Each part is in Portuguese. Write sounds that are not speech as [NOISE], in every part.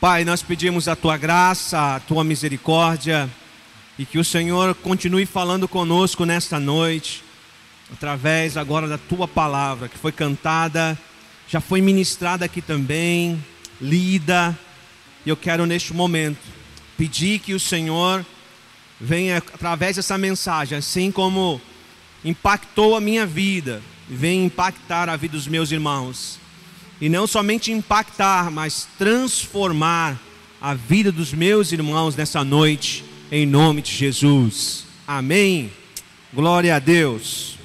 Pai, nós pedimos a tua graça, a tua misericórdia e que o Senhor continue falando conosco nesta noite, através agora da tua palavra que foi cantada, já foi ministrada aqui também, lida. E eu quero neste momento pedir que o Senhor venha através dessa mensagem, assim como impactou a minha vida, venha impactar a vida dos meus irmãos e não somente impactar, mas transformar a vida dos meus irmãos nessa noite, em nome de Jesus. Amém. Glória a Deus.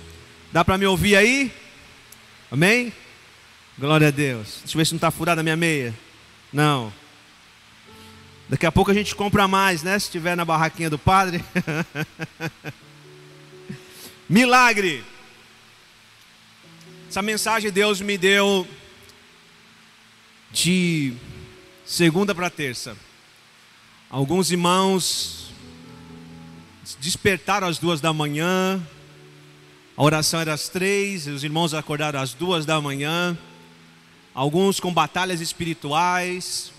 Dá para me ouvir aí? Amém? Glória a Deus. Deixa eu ver se não está furada a minha meia. Não. Daqui a pouco a gente compra mais, né? Se estiver na barraquinha do padre. [LAUGHS] Milagre. Essa mensagem Deus me deu de segunda para terça. Alguns irmãos despertaram às duas da manhã, a oração era às três, os irmãos acordaram às duas da manhã, alguns com batalhas espirituais,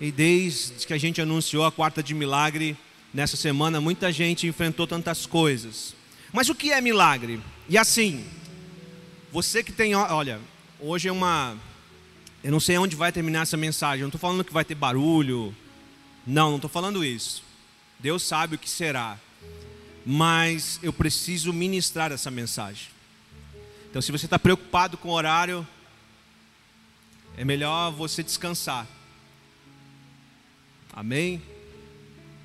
e desde que a gente anunciou a quarta de milagre nessa semana, muita gente enfrentou tantas coisas. Mas o que é milagre? E assim, você que tem, olha, hoje é uma eu não sei onde vai terminar essa mensagem. Eu não estou falando que vai ter barulho. Não, não estou falando isso. Deus sabe o que será. Mas eu preciso ministrar essa mensagem. Então, se você está preocupado com o horário, é melhor você descansar. Amém?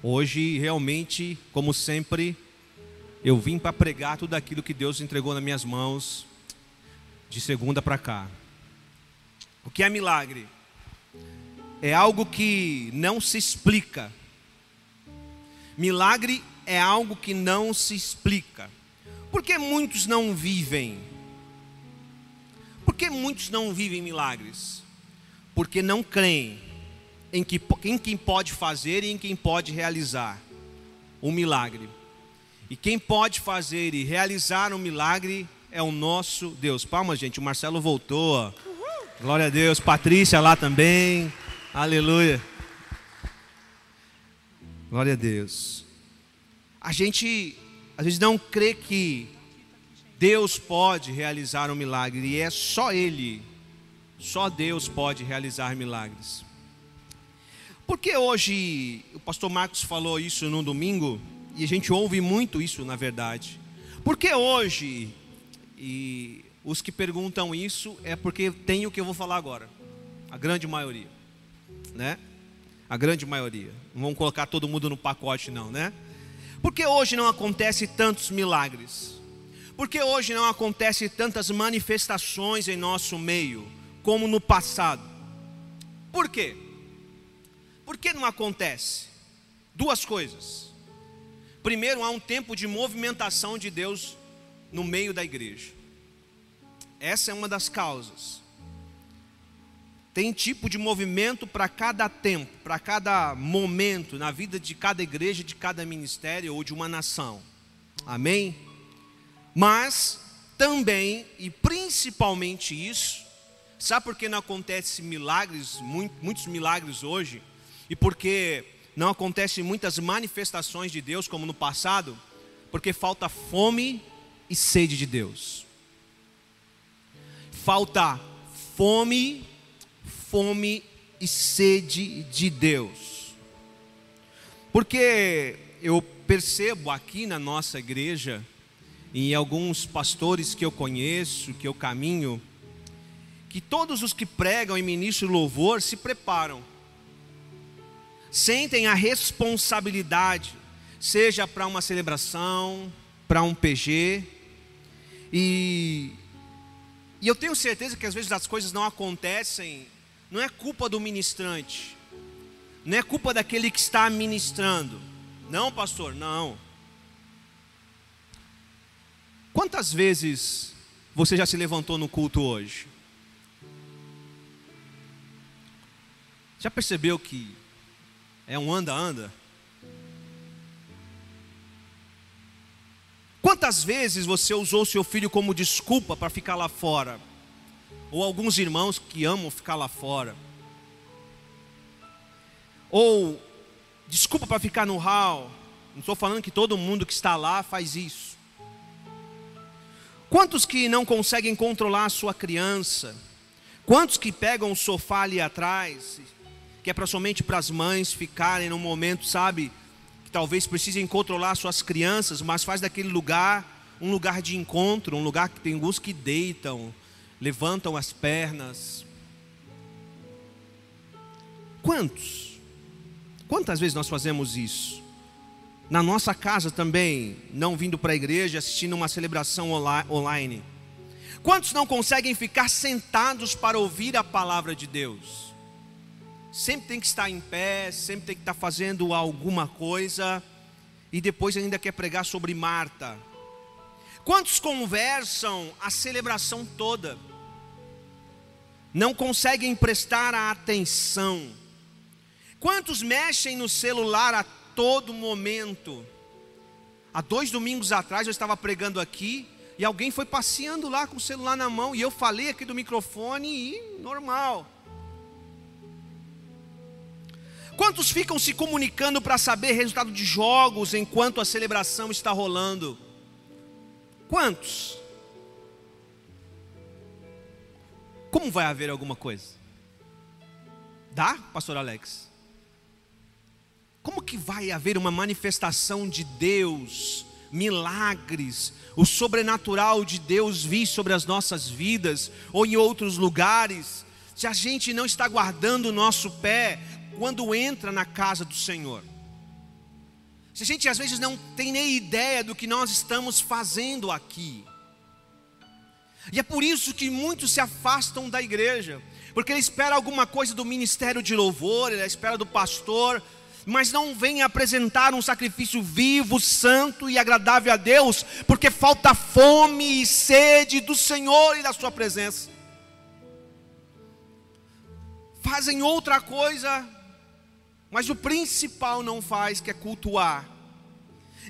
Hoje, realmente, como sempre, eu vim para pregar tudo aquilo que Deus entregou nas minhas mãos, de segunda para cá. O que é milagre? É algo que não se explica. Milagre é algo que não se explica. Por que muitos não vivem? Por que muitos não vivem milagres? Porque não creem em, que, em quem pode fazer e em quem pode realizar o um milagre. E quem pode fazer e realizar um milagre é o nosso Deus. Palmas, gente. O Marcelo voltou. Glória a Deus. Patrícia lá também. Aleluia. Glória a Deus. A gente às vezes não crê que Deus pode realizar um milagre e é só Ele, só Deus pode realizar milagres. Porque hoje, o pastor Marcos falou isso no domingo, e a gente ouve muito isso na verdade. Porque hoje, e os que perguntam isso é porque tem o que eu vou falar agora. A grande maioria, né? A grande maioria. Não vamos colocar todo mundo no pacote não, né? Porque hoje não acontece tantos milagres? Porque hoje não acontece tantas manifestações em nosso meio como no passado? Por quê? Por que não acontece? Duas coisas. Primeiro, há um tempo de movimentação de Deus no meio da igreja. Essa é uma das causas. Tem tipo de movimento para cada tempo, para cada momento na vida de cada igreja, de cada ministério ou de uma nação. Amém? Mas também e principalmente isso, sabe por que não acontece milagres, muitos milagres hoje? E porque não acontecem muitas manifestações de Deus como no passado? Porque falta fome e sede de Deus falta fome, fome e sede de Deus. Porque eu percebo aqui na nossa igreja, em alguns pastores que eu conheço, que eu caminho, que todos os que pregam e ministram louvor se preparam, sentem a responsabilidade, seja para uma celebração, para um PG, e e eu tenho certeza que às vezes as coisas não acontecem, não é culpa do ministrante, não é culpa daquele que está ministrando. Não, pastor, não. Quantas vezes você já se levantou no culto hoje? Já percebeu que é um anda-anda? Quantas vezes você usou seu filho como desculpa para ficar lá fora? Ou alguns irmãos que amam ficar lá fora? ou desculpa para ficar no hall. Não estou falando que todo mundo que está lá faz isso. Quantos que não conseguem controlar a sua criança? Quantos que pegam o sofá ali atrás, que é para somente para as mães ficarem num momento, sabe, que talvez precisem controlar suas crianças, mas faz daquele lugar um lugar de encontro, um lugar que tem alguns que deitam, levantam as pernas. Quantos? Quantas vezes nós fazemos isso? Na nossa casa também, não vindo para a igreja, assistindo uma celebração online. Quantos não conseguem ficar sentados para ouvir a palavra de Deus? Sempre tem que estar em pé, sempre tem que estar fazendo alguma coisa, e depois ainda quer pregar sobre Marta, Quantos conversam a celebração toda? Não conseguem prestar a atenção. Quantos mexem no celular a todo momento? Há dois domingos atrás eu estava pregando aqui e alguém foi passeando lá com o celular na mão e eu falei aqui do microfone e normal. Quantos ficam se comunicando para saber resultado de jogos enquanto a celebração está rolando? Quantos? Como vai haver alguma coisa? Dá, pastor Alex? Como que vai haver uma manifestação de Deus, milagres, o sobrenatural de Deus vir sobre as nossas vidas ou em outros lugares, se a gente não está guardando o nosso pé quando entra na casa do Senhor? Se a gente às vezes não tem nem ideia do que nós estamos fazendo aqui. E é por isso que muitos se afastam da igreja, porque ele espera alguma coisa do ministério de louvor, ele espera do pastor, mas não vem apresentar um sacrifício vivo, santo e agradável a Deus, porque falta fome e sede do Senhor e da Sua presença. Fazem outra coisa mas o principal não faz, que é cultuar.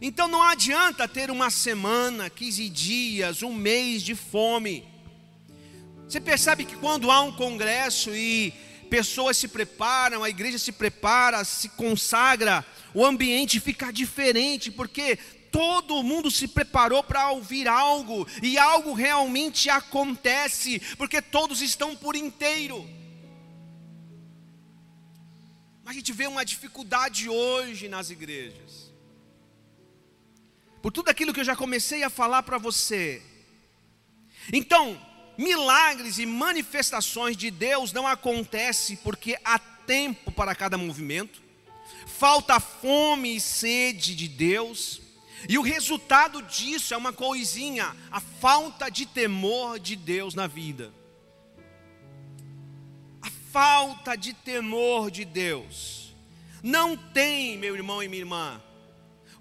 Então não adianta ter uma semana, 15 dias, um mês de fome. Você percebe que quando há um congresso e pessoas se preparam, a igreja se prepara, se consagra, o ambiente fica diferente, porque todo mundo se preparou para ouvir algo, e algo realmente acontece, porque todos estão por inteiro. A gente vê uma dificuldade hoje nas igrejas. Por tudo aquilo que eu já comecei a falar para você. Então, milagres e manifestações de Deus não acontecem porque há tempo para cada movimento. Falta fome e sede de Deus. E o resultado disso é uma coisinha, a falta de temor de Deus na vida falta de temor de Deus. Não tem, meu irmão e minha irmã,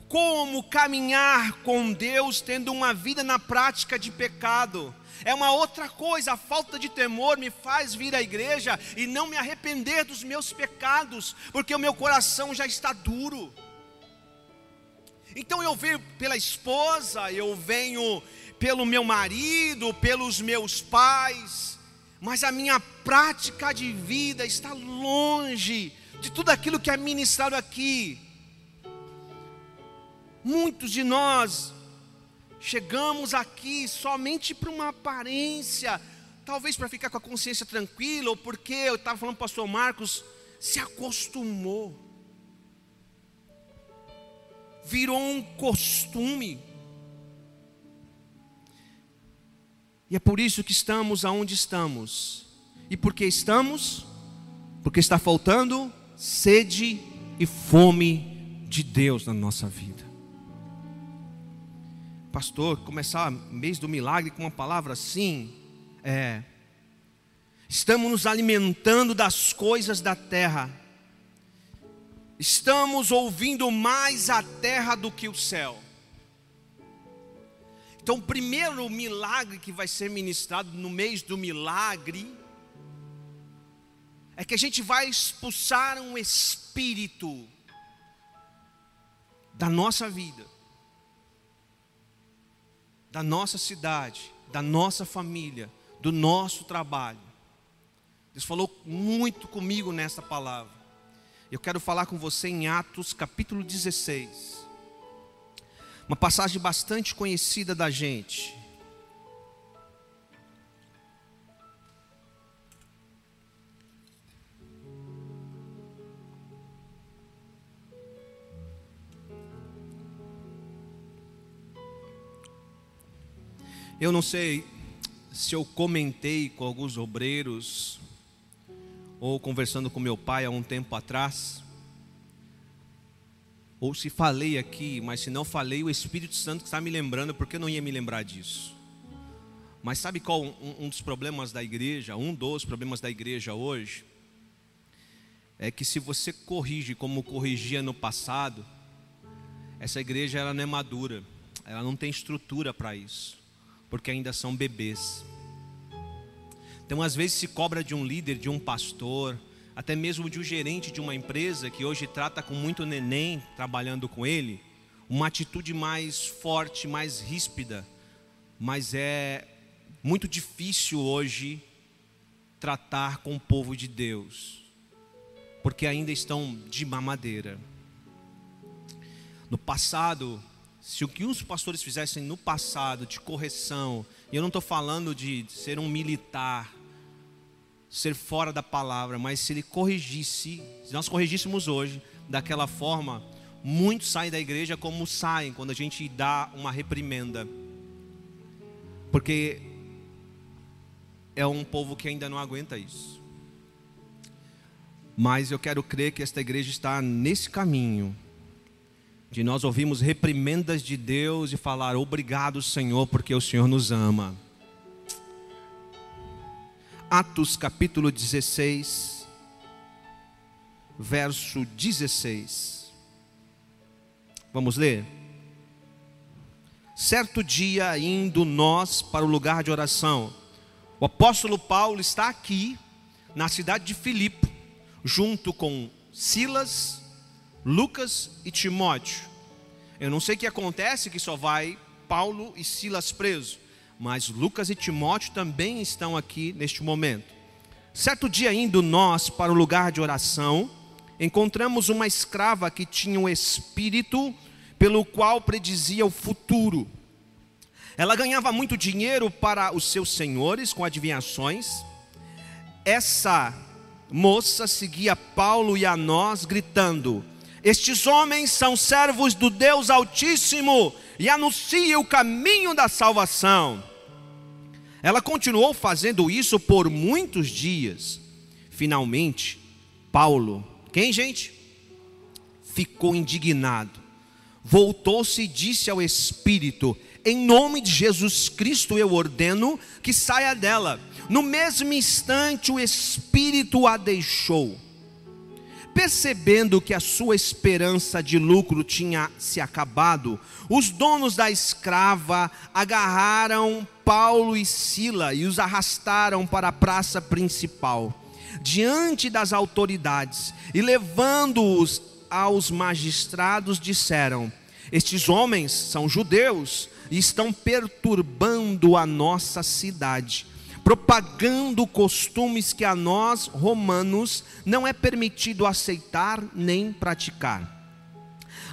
como caminhar com Deus tendo uma vida na prática de pecado. É uma outra coisa, a falta de temor me faz vir à igreja e não me arrepender dos meus pecados, porque o meu coração já está duro. Então eu venho pela esposa, eu venho pelo meu marido, pelos meus pais, mas a minha prática de vida está longe de tudo aquilo que é ministrado aqui. Muitos de nós chegamos aqui somente para uma aparência, talvez para ficar com a consciência tranquila, ou porque eu estava falando para o pastor Marcos, se acostumou, virou um costume. E é por isso que estamos aonde estamos. E por que estamos? Porque está faltando sede e fome de Deus na nossa vida. Pastor, começar mês do milagre com uma palavra assim, é. Estamos nos alimentando das coisas da terra. Estamos ouvindo mais a terra do que o céu. Então, o primeiro milagre que vai ser ministrado no mês do milagre é que a gente vai expulsar um espírito da nossa vida, da nossa cidade, da nossa família, do nosso trabalho. Deus falou muito comigo nessa palavra. Eu quero falar com você em Atos capítulo 16. Uma passagem bastante conhecida da gente. Eu não sei se eu comentei com alguns obreiros ou conversando com meu pai há um tempo atrás, ou se falei aqui, mas se não falei, o Espírito Santo está me lembrando, porque eu não ia me lembrar disso. Mas sabe qual um, um dos problemas da igreja, um dos problemas da igreja hoje? É que se você corrige como corrigia no passado, essa igreja ela não é madura, ela não tem estrutura para isso porque ainda são bebês. Então, às vezes, se cobra de um líder, de um pastor, até mesmo de um gerente de uma empresa que hoje trata com muito neném trabalhando com ele, uma atitude mais forte, mais ríspida, mas é muito difícil hoje tratar com o povo de Deus, porque ainda estão de mamadeira. No passado, se o que os pastores fizessem no passado de correção, e eu não estou falando de ser um militar, ser fora da palavra, mas se ele corrigisse, se nós corrigíssemos hoje daquela forma, muitos saem da igreja como saem quando a gente dá uma reprimenda, porque é um povo que ainda não aguenta isso. Mas eu quero crer que esta igreja está nesse caminho de nós ouvirmos reprimendas de Deus e falar obrigado, Senhor, porque o Senhor nos ama. Atos capítulo 16, verso 16. Vamos ler? Certo dia, indo nós para o lugar de oração, o apóstolo Paulo está aqui, na cidade de Filipe, junto com Silas, Lucas e Timóteo. Eu não sei o que acontece que só vai Paulo e Silas presos, mas Lucas e Timóteo também estão aqui neste momento. Certo dia indo nós para o lugar de oração, encontramos uma escrava que tinha um espírito pelo qual predizia o futuro. Ela ganhava muito dinheiro para os seus senhores com adivinhações. Essa moça seguia Paulo e a nós, gritando: estes homens são servos do Deus Altíssimo e anunciam o caminho da salvação. Ela continuou fazendo isso por muitos dias. Finalmente, Paulo, quem gente? Ficou indignado. Voltou-se e disse ao Espírito: Em nome de Jesus Cristo eu ordeno que saia dela. No mesmo instante, o Espírito a deixou percebendo que a sua esperança de lucro tinha se acabado, os donos da escrava agarraram Paulo e Sila e os arrastaram para a praça principal, diante das autoridades, e levando-os aos magistrados, disseram: Estes homens são judeus e estão perturbando a nossa cidade propagando costumes que a nós, romanos, não é permitido aceitar nem praticar.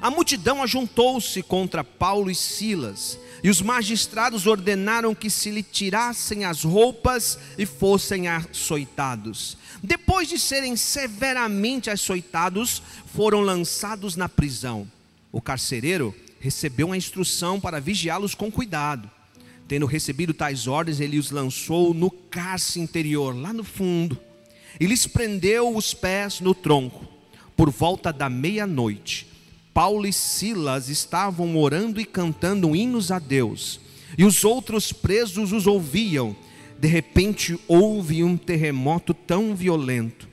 A multidão ajuntou-se contra Paulo e Silas, e os magistrados ordenaram que se lhe tirassem as roupas e fossem açoitados. Depois de serem severamente açoitados, foram lançados na prisão. O carcereiro recebeu uma instrução para vigiá-los com cuidado. Tendo recebido tais ordens, ele os lançou no cárcere interior, lá no fundo, e lhes prendeu os pés no tronco. Por volta da meia-noite, Paulo e Silas estavam orando e cantando hinos a Deus, e os outros presos os ouviam. De repente houve um terremoto tão violento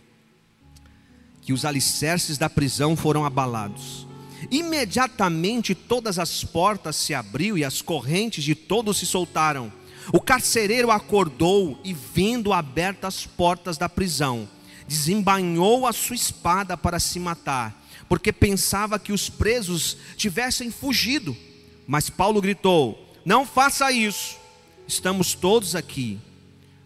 que os alicerces da prisão foram abalados Imediatamente todas as portas se abriu e as correntes de todos se soltaram. O carcereiro acordou e, vendo abertas as portas da prisão, desembainhou a sua espada para se matar, porque pensava que os presos tivessem fugido. Mas Paulo gritou: Não faça isso, estamos todos aqui.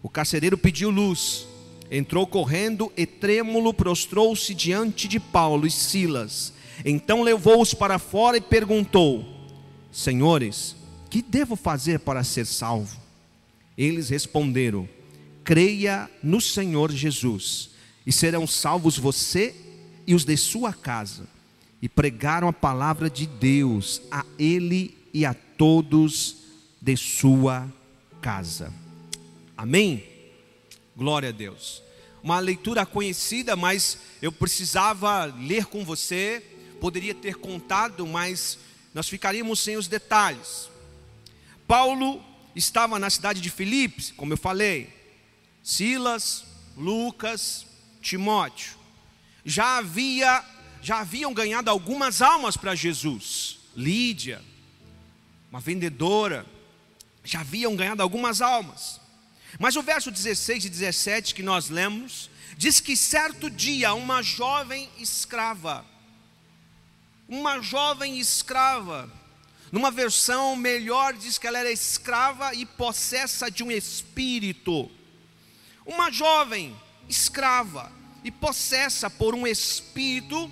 O carcereiro pediu luz Entrou correndo e trêmulo prostrou-se diante de Paulo e Silas. Então levou-os para fora e perguntou: Senhores, que devo fazer para ser salvo? Eles responderam: Creia no Senhor Jesus, e serão salvos você e os de sua casa. E pregaram a palavra de Deus a ele e a todos de sua casa. Amém? Glória a Deus. Uma leitura conhecida, mas eu precisava ler com você. Poderia ter contado, mas nós ficaríamos sem os detalhes. Paulo estava na cidade de Filipos, como eu falei. Silas, Lucas, Timóteo. Já havia já haviam ganhado algumas almas para Jesus. Lídia, uma vendedora, já haviam ganhado algumas almas. Mas o verso 16 e 17 que nós lemos, diz que certo dia uma jovem escrava, uma jovem escrava, numa versão melhor diz que ela era escrava e possessa de um espírito. Uma jovem escrava e possessa por um espírito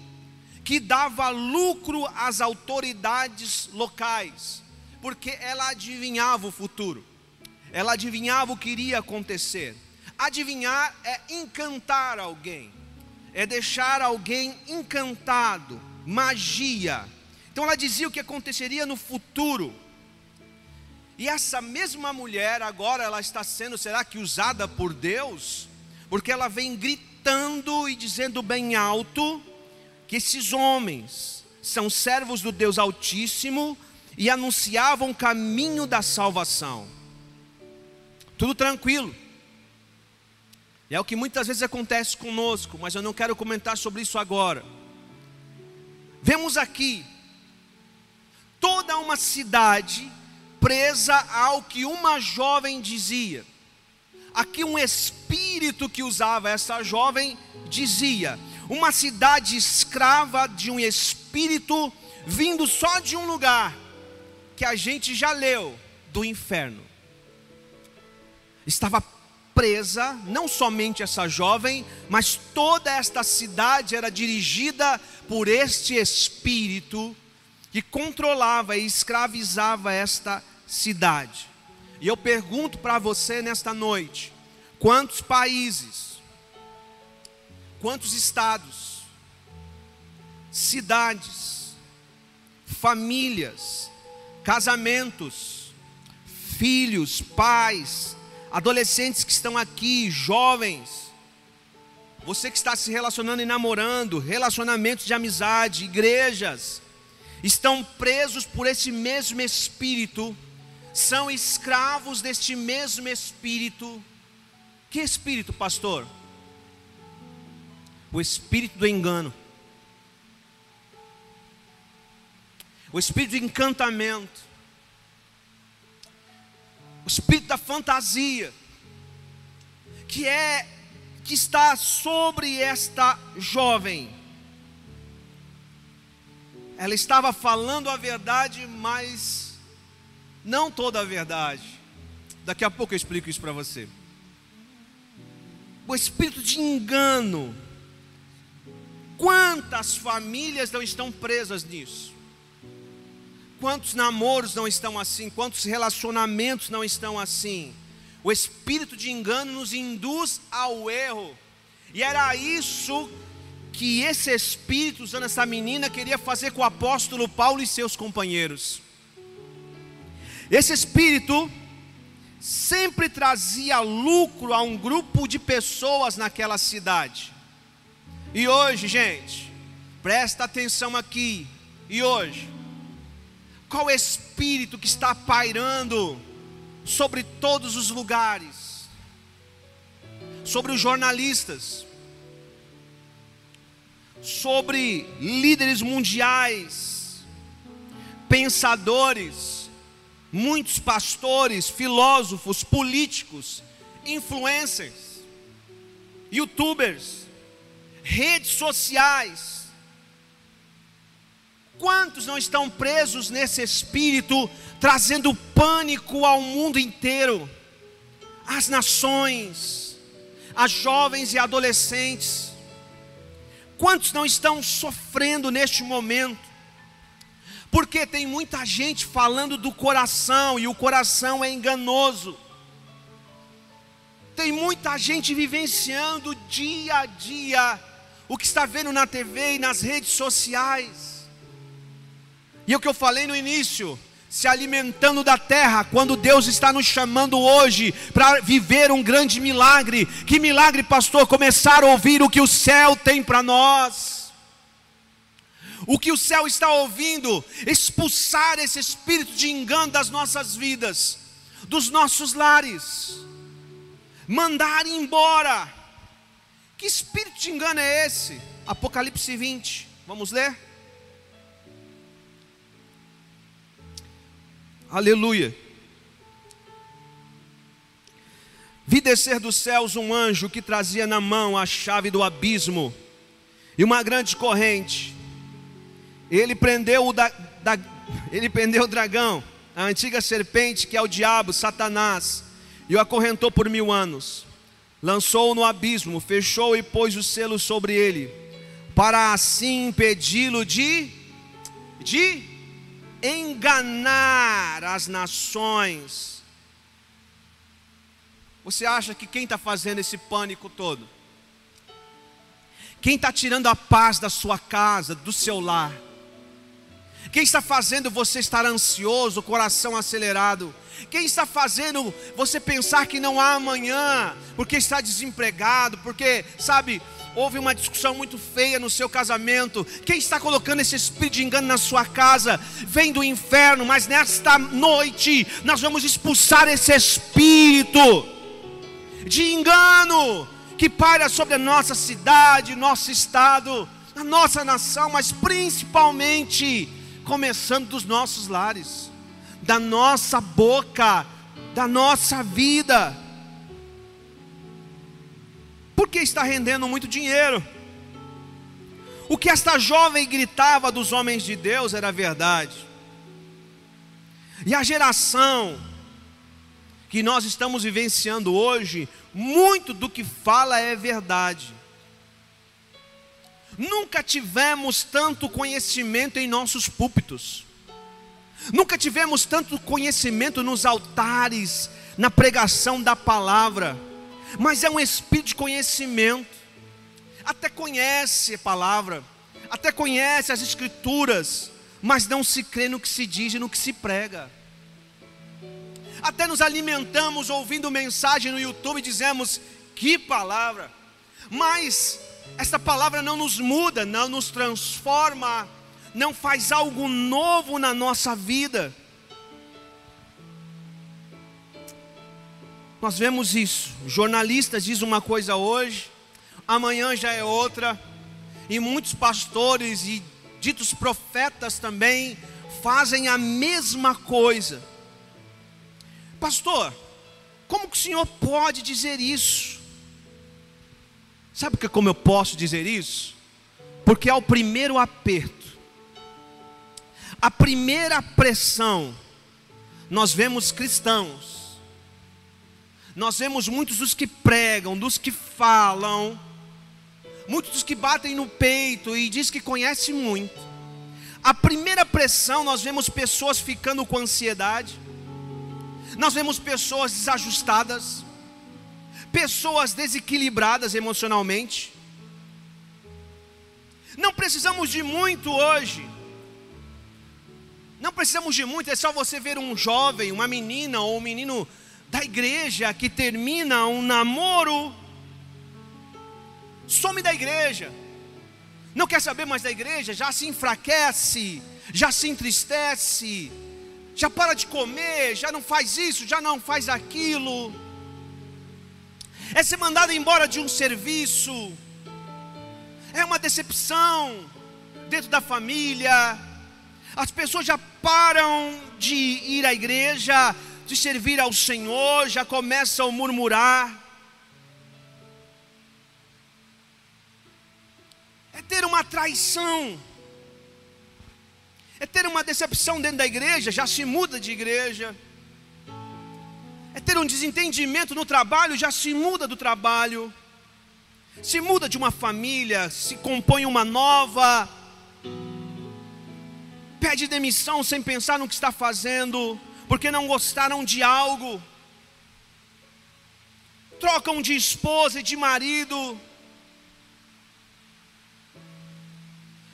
que dava lucro às autoridades locais, porque ela adivinhava o futuro ela adivinhava o que iria acontecer. Adivinhar é encantar alguém, é deixar alguém encantado, magia. Então ela dizia o que aconteceria no futuro. E essa mesma mulher agora ela está sendo, será que usada por Deus? Porque ela vem gritando e dizendo bem alto que esses homens são servos do Deus Altíssimo e anunciavam o caminho da salvação. Tudo tranquilo. É o que muitas vezes acontece conosco, mas eu não quero comentar sobre isso agora. Vemos aqui toda uma cidade presa ao que uma jovem dizia. Aqui um espírito que usava essa jovem dizia: uma cidade escrava de um espírito vindo só de um lugar que a gente já leu, do inferno estava presa, não somente essa jovem, mas toda esta cidade era dirigida por este espírito que controlava e escravizava esta cidade. E eu pergunto para você nesta noite: quantos países, quantos estados, cidades, famílias, casamentos, filhos, pais, adolescentes que estão aqui, jovens, você que está se relacionando e namorando, relacionamentos de amizade, igrejas, estão presos por esse mesmo espírito, são escravos deste mesmo espírito. Que espírito, pastor? O espírito do engano. O espírito de encantamento o espírito da fantasia, que é que está sobre esta jovem. Ela estava falando a verdade, mas não toda a verdade. Daqui a pouco eu explico isso para você. O espírito de engano. Quantas famílias não estão presas nisso? Quantos namoros não estão assim? Quantos relacionamentos não estão assim? O espírito de engano nos induz ao erro. E era isso que esse espírito, usando essa menina, queria fazer com o apóstolo Paulo e seus companheiros. Esse espírito sempre trazia lucro a um grupo de pessoas naquela cidade. E hoje, gente, presta atenção aqui. E hoje, qual espírito que está pairando sobre todos os lugares? Sobre os jornalistas, sobre líderes mundiais, pensadores, muitos pastores, filósofos, políticos, influencers, youtubers, redes sociais, Quantos não estão presos nesse espírito, trazendo pânico ao mundo inteiro, às nações, a jovens e adolescentes. Quantos não estão sofrendo neste momento? Porque tem muita gente falando do coração e o coração é enganoso. Tem muita gente vivenciando dia a dia o que está vendo na TV e nas redes sociais. E é o que eu falei no início, se alimentando da terra, quando Deus está nos chamando hoje para viver um grande milagre. Que milagre, pastor? Começar a ouvir o que o céu tem para nós. O que o céu está ouvindo, expulsar esse espírito de engano das nossas vidas, dos nossos lares, mandar embora. Que espírito de engano é esse? Apocalipse 20, vamos ler? Aleluia. Vi descer dos céus um anjo que trazia na mão a chave do abismo e uma grande corrente. Ele prendeu o, da, da, ele prendeu o dragão, a antiga serpente que é o diabo, Satanás, e o acorrentou por mil anos. Lançou-o no abismo, fechou e pôs o selo sobre ele, para assim impedi-lo de, de enganar as nações. Você acha que quem está fazendo esse pânico todo? Quem está tirando a paz da sua casa, do seu lar? Quem está fazendo você estar ansioso, coração acelerado? Quem está fazendo você pensar que não há amanhã, porque está desempregado, porque, sabe, houve uma discussão muito feia no seu casamento. Quem está colocando esse espírito de engano na sua casa vem do inferno, mas nesta noite nós vamos expulsar esse espírito de engano que paira sobre a nossa cidade, nosso estado, a nossa nação, mas principalmente começando dos nossos lares, da nossa boca, da nossa vida porque está rendendo muito dinheiro. O que esta jovem gritava dos homens de Deus era verdade. E a geração que nós estamos vivenciando hoje, muito do que fala é verdade. Nunca tivemos tanto conhecimento em nossos púlpitos. Nunca tivemos tanto conhecimento nos altares, na pregação da palavra mas é um espírito de conhecimento. Até conhece a palavra, até conhece as escrituras, mas não se crê no que se diz e no que se prega. Até nos alimentamos ouvindo mensagem no YouTube e dizemos: que palavra! Mas essa palavra não nos muda, não nos transforma, não faz algo novo na nossa vida. Nós vemos isso. Jornalistas dizem uma coisa hoje, amanhã já é outra. E muitos pastores e ditos profetas também fazem a mesma coisa. Pastor, como que o senhor pode dizer isso? Sabe como eu posso dizer isso? Porque é o primeiro aperto, a primeira pressão. Nós vemos cristãos nós vemos muitos dos que pregam, dos que falam, muitos dos que batem no peito e diz que conhece muito. A primeira pressão, nós vemos pessoas ficando com ansiedade, nós vemos pessoas desajustadas, pessoas desequilibradas emocionalmente. Não precisamos de muito hoje. Não precisamos de muito, é só você ver um jovem, uma menina ou um menino da igreja que termina um namoro, some da igreja, não quer saber mais da igreja, já se enfraquece, já se entristece, já para de comer, já não faz isso, já não faz aquilo, é ser mandado embora de um serviço, é uma decepção dentro da família, as pessoas já param de ir à igreja, de servir ao Senhor, já começam a murmurar. É ter uma traição, é ter uma decepção dentro da igreja, já se muda de igreja, ter um desentendimento no trabalho, já se muda do trabalho, se muda de uma família, se compõe uma nova, pede demissão sem pensar no que está fazendo, porque não gostaram de algo, trocam de esposa e de marido,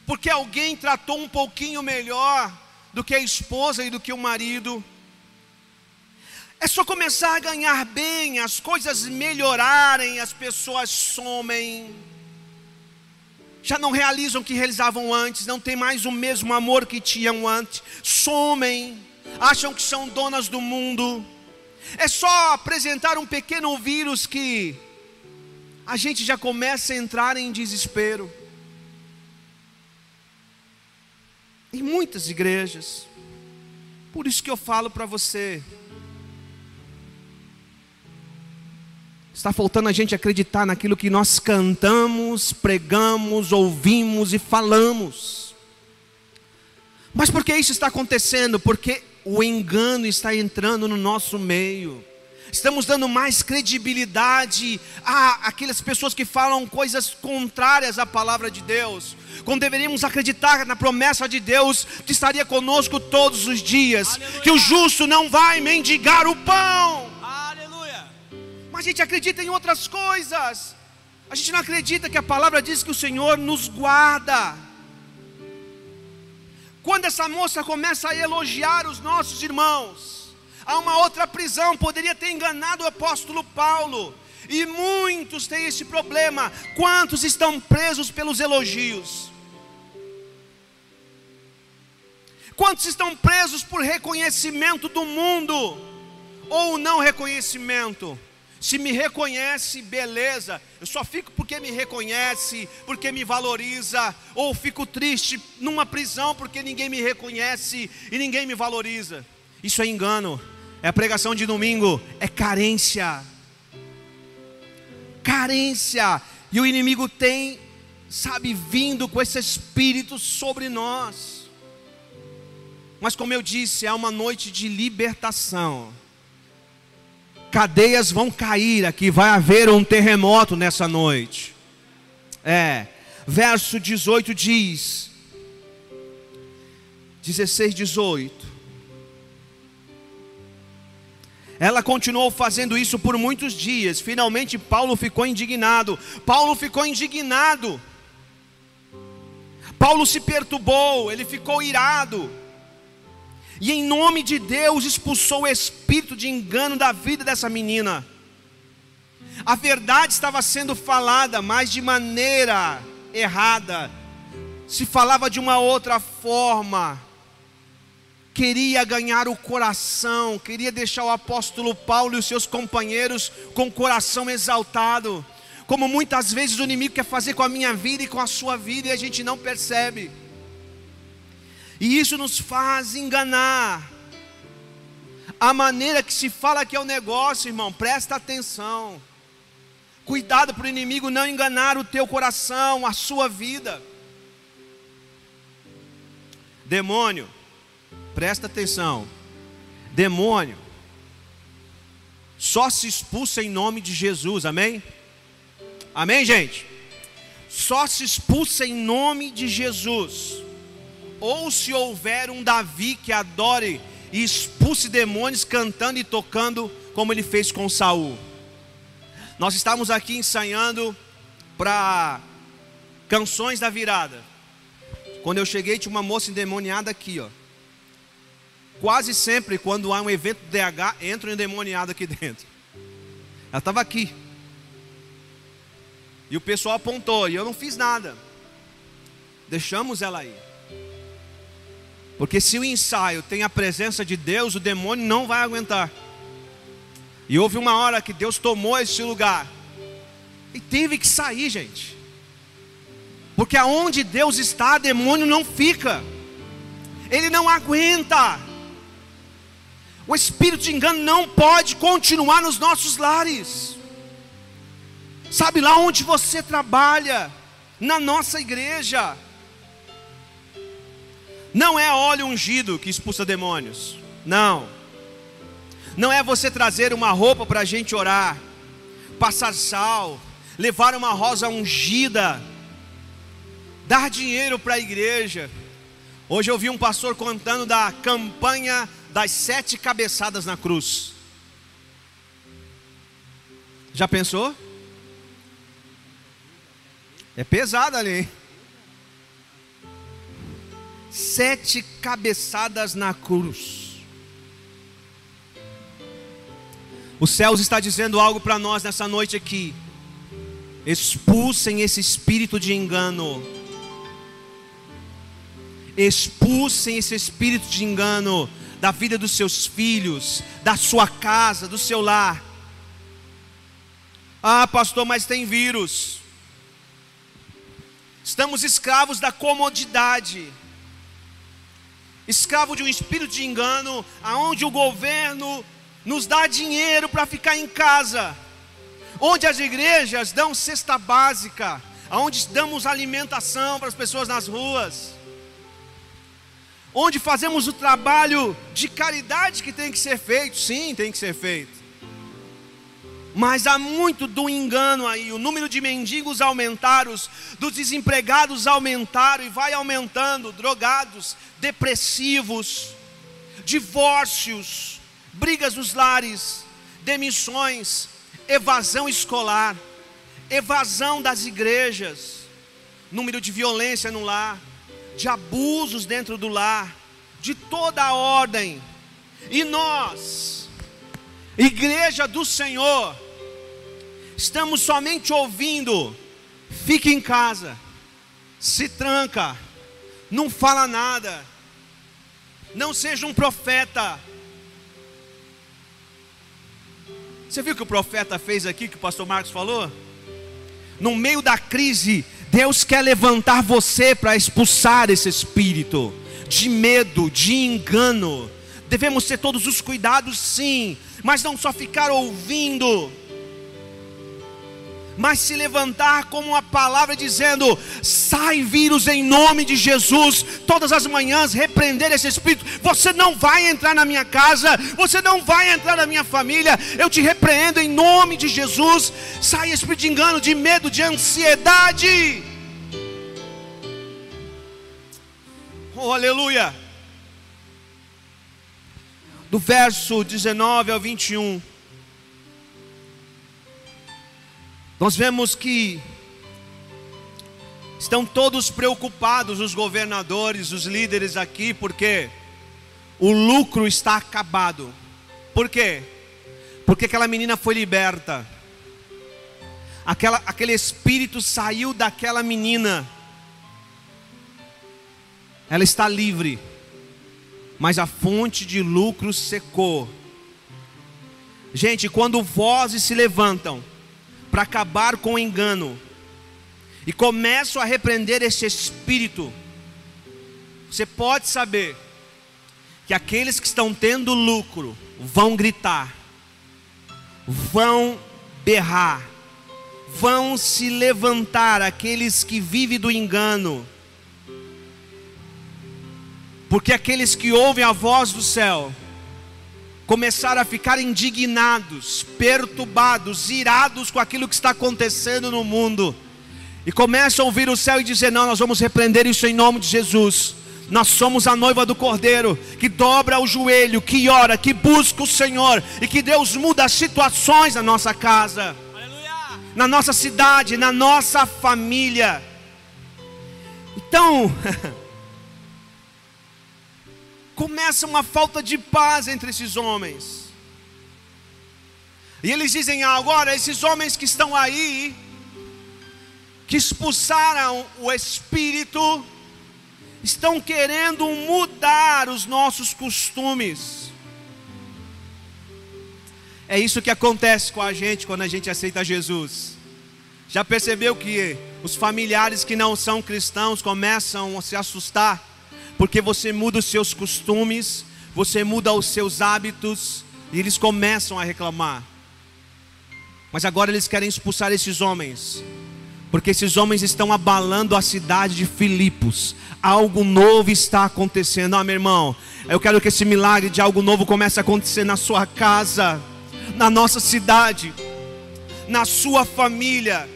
porque alguém tratou um pouquinho melhor do que a esposa e do que o marido. É só começar a ganhar bem, as coisas melhorarem, as pessoas somem. Já não realizam o que realizavam antes, não tem mais o mesmo amor que tinham antes, somem, acham que são donas do mundo. É só apresentar um pequeno vírus que a gente já começa a entrar em desespero. Em muitas igrejas. Por isso que eu falo para você. Está faltando a gente acreditar naquilo que nós cantamos, pregamos, ouvimos e falamos. Mas por que isso está acontecendo? Porque o engano está entrando no nosso meio. Estamos dando mais credibilidade a aquelas pessoas que falam coisas contrárias à palavra de Deus, quando deveríamos acreditar na promessa de Deus que estaria conosco todos os dias, Aleluia. que o justo não vai mendigar o pão. A gente acredita em outras coisas. A gente não acredita que a palavra diz que o Senhor nos guarda. Quando essa moça começa a elogiar os nossos irmãos, há uma outra prisão, poderia ter enganado o apóstolo Paulo, e muitos têm esse problema. Quantos estão presos pelos elogios? Quantos estão presos por reconhecimento do mundo ou não reconhecimento? Se me reconhece, beleza. Eu só fico porque me reconhece, porque me valoriza, ou fico triste numa prisão porque ninguém me reconhece e ninguém me valoriza. Isso é engano. É a pregação de domingo, é carência. Carência. E o inimigo tem, sabe, vindo com esse espírito sobre nós. Mas como eu disse, é uma noite de libertação cadeias vão cair aqui, vai haver um terremoto nessa noite. É, verso 18 diz, 16, 18. Ela continuou fazendo isso por muitos dias. Finalmente, Paulo ficou indignado. Paulo ficou indignado. Paulo se perturbou, ele ficou irado e em nome de Deus expulsou o espírito de engano da vida dessa menina. A verdade estava sendo falada, mas de maneira errada. Se falava de uma outra forma. Queria ganhar o coração, queria deixar o apóstolo Paulo e os seus companheiros com o coração exaltado. Como muitas vezes o inimigo quer fazer com a minha vida e com a sua vida e a gente não percebe. E isso nos faz enganar. A maneira que se fala que é o negócio, irmão, presta atenção. Cuidado para o inimigo não enganar o teu coração, a sua vida. Demônio, presta atenção. Demônio, só se expulsa em nome de Jesus, amém? Amém, gente? Só se expulsa em nome de Jesus ou se houver um Davi que adore e expulse demônios cantando e tocando como ele fez com Saul. Nós estamos aqui ensaiando para canções da virada. Quando eu cheguei tinha uma moça endemoniada aqui, ó. Quase sempre quando há um evento DH, entra um endemoniado aqui dentro. Ela estava aqui. E o pessoal apontou, e eu não fiz nada. Deixamos ela aí. Porque se o ensaio tem a presença de Deus, o demônio não vai aguentar. E houve uma hora que Deus tomou esse lugar. E teve que sair, gente. Porque aonde Deus está, demônio não fica. Ele não aguenta. O espírito de engano não pode continuar nos nossos lares. Sabe lá onde você trabalha, na nossa igreja. Não é óleo ungido que expulsa demônios. Não. Não é você trazer uma roupa para a gente orar, passar sal, levar uma rosa ungida, dar dinheiro para a igreja. Hoje eu vi um pastor contando da campanha das sete cabeçadas na cruz. Já pensou? É pesado ali, hein? Sete cabeçadas na cruz. Os céus está dizendo algo para nós nessa noite aqui. Expulsem esse espírito de engano. Expulsem esse espírito de engano da vida dos seus filhos, da sua casa, do seu lar. Ah, pastor, mas tem vírus. Estamos escravos da comodidade. Escravo de um espírito de engano, aonde o governo nos dá dinheiro para ficar em casa. Onde as igrejas dão cesta básica, aonde damos alimentação para as pessoas nas ruas onde fazemos o trabalho de caridade que tem que ser feito, sim, tem que ser feito. Mas há muito do engano aí, o número de mendigos aumentaram, dos desempregados aumentaram e vai aumentando, drogados, depressivos, divórcios, brigas nos lares, demissões, evasão escolar, evasão das igrejas, número de violência no lar de abusos dentro do lar, de toda a ordem. E nós, igreja do Senhor, estamos somente ouvindo, fique em casa, se tranca, não fala nada, não seja um profeta. Você viu o que o profeta fez aqui, que o pastor Marcos falou? No meio da crise, Deus quer levantar você para expulsar esse espírito de medo, de engano. Devemos ter todos os cuidados, sim, mas não só ficar ouvindo mas se levantar como uma palavra dizendo: sai vírus em nome de Jesus, todas as manhãs repreender esse espírito. Você não vai entrar na minha casa, você não vai entrar na minha família. Eu te repreendo em nome de Jesus. Sai espírito de engano, de medo, de ansiedade. Oh, aleluia. Do verso 19 ao 21. Nós vemos que estão todos preocupados, os governadores, os líderes aqui, porque o lucro está acabado. Por quê? Porque aquela menina foi liberta. Aquela, aquele espírito saiu daquela menina. Ela está livre. Mas a fonte de lucro secou. Gente, quando vozes se levantam para acabar com o engano e começo a repreender esse espírito, você pode saber que aqueles que estão tendo lucro vão gritar, vão berrar, vão se levantar, aqueles que vivem do engano, porque aqueles que ouvem a voz do céu começaram a ficar indignados, perturbados, irados com aquilo que está acontecendo no mundo, e começam a ouvir o céu e dizer: Não, nós vamos repreender isso em nome de Jesus. Nós somos a noiva do Cordeiro, que dobra o joelho, que ora, que busca o Senhor, e que Deus muda as situações na nossa casa, Aleluia. na nossa cidade, na nossa família. Então, [LAUGHS] começa uma falta de paz entre esses homens. E eles dizem: ah, agora, esses homens que estão aí, que expulsaram o espírito, estão querendo mudar os nossos costumes. É isso que acontece com a gente quando a gente aceita Jesus. Já percebeu que os familiares que não são cristãos começam a se assustar? Porque você muda os seus costumes, você muda os seus hábitos, e eles começam a reclamar. Mas agora eles querem expulsar esses homens, porque esses homens estão abalando a cidade de Filipos. Algo novo está acontecendo. Ah, meu irmão, eu quero que esse milagre de algo novo comece a acontecer na sua casa, na nossa cidade, na sua família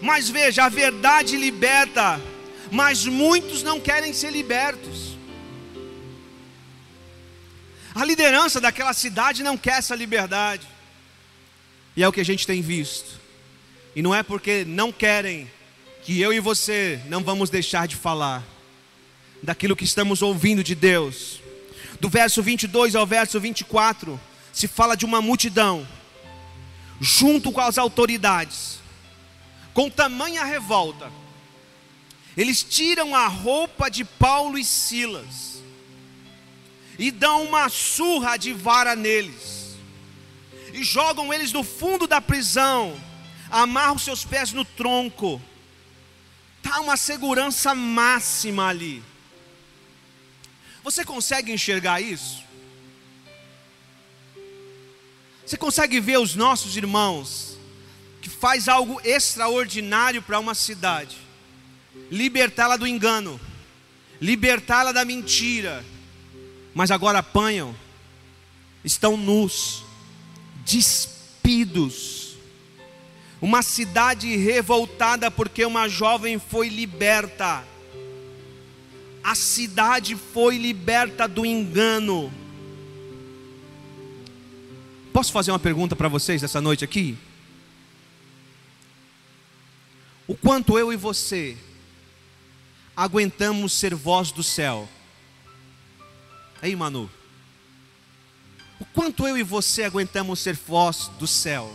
Mas veja, a verdade liberta, mas muitos não querem ser libertos. A liderança daquela cidade não quer essa liberdade. E é o que a gente tem visto. E não é porque não querem que eu e você não vamos deixar de falar daquilo que estamos ouvindo de Deus. Do verso 22 ao verso 24, se fala de uma multidão, junto com as autoridades, com tamanha revolta, eles tiram a roupa de Paulo e Silas e dão uma surra de vara neles, e jogam eles no fundo da prisão, amarram seus pés no tronco, está uma segurança máxima ali. Você consegue enxergar isso? Você consegue ver os nossos irmãos que faz algo extraordinário para uma cidade, libertá-la do engano, libertá-la da mentira, mas agora apanham, estão nus, despidos. Uma cidade revoltada porque uma jovem foi liberta a cidade foi liberta do engano. Posso fazer uma pergunta para vocês essa noite aqui? O quanto eu e você aguentamos ser voz do céu? Ei, Manu. O quanto eu e você aguentamos ser voz do céu?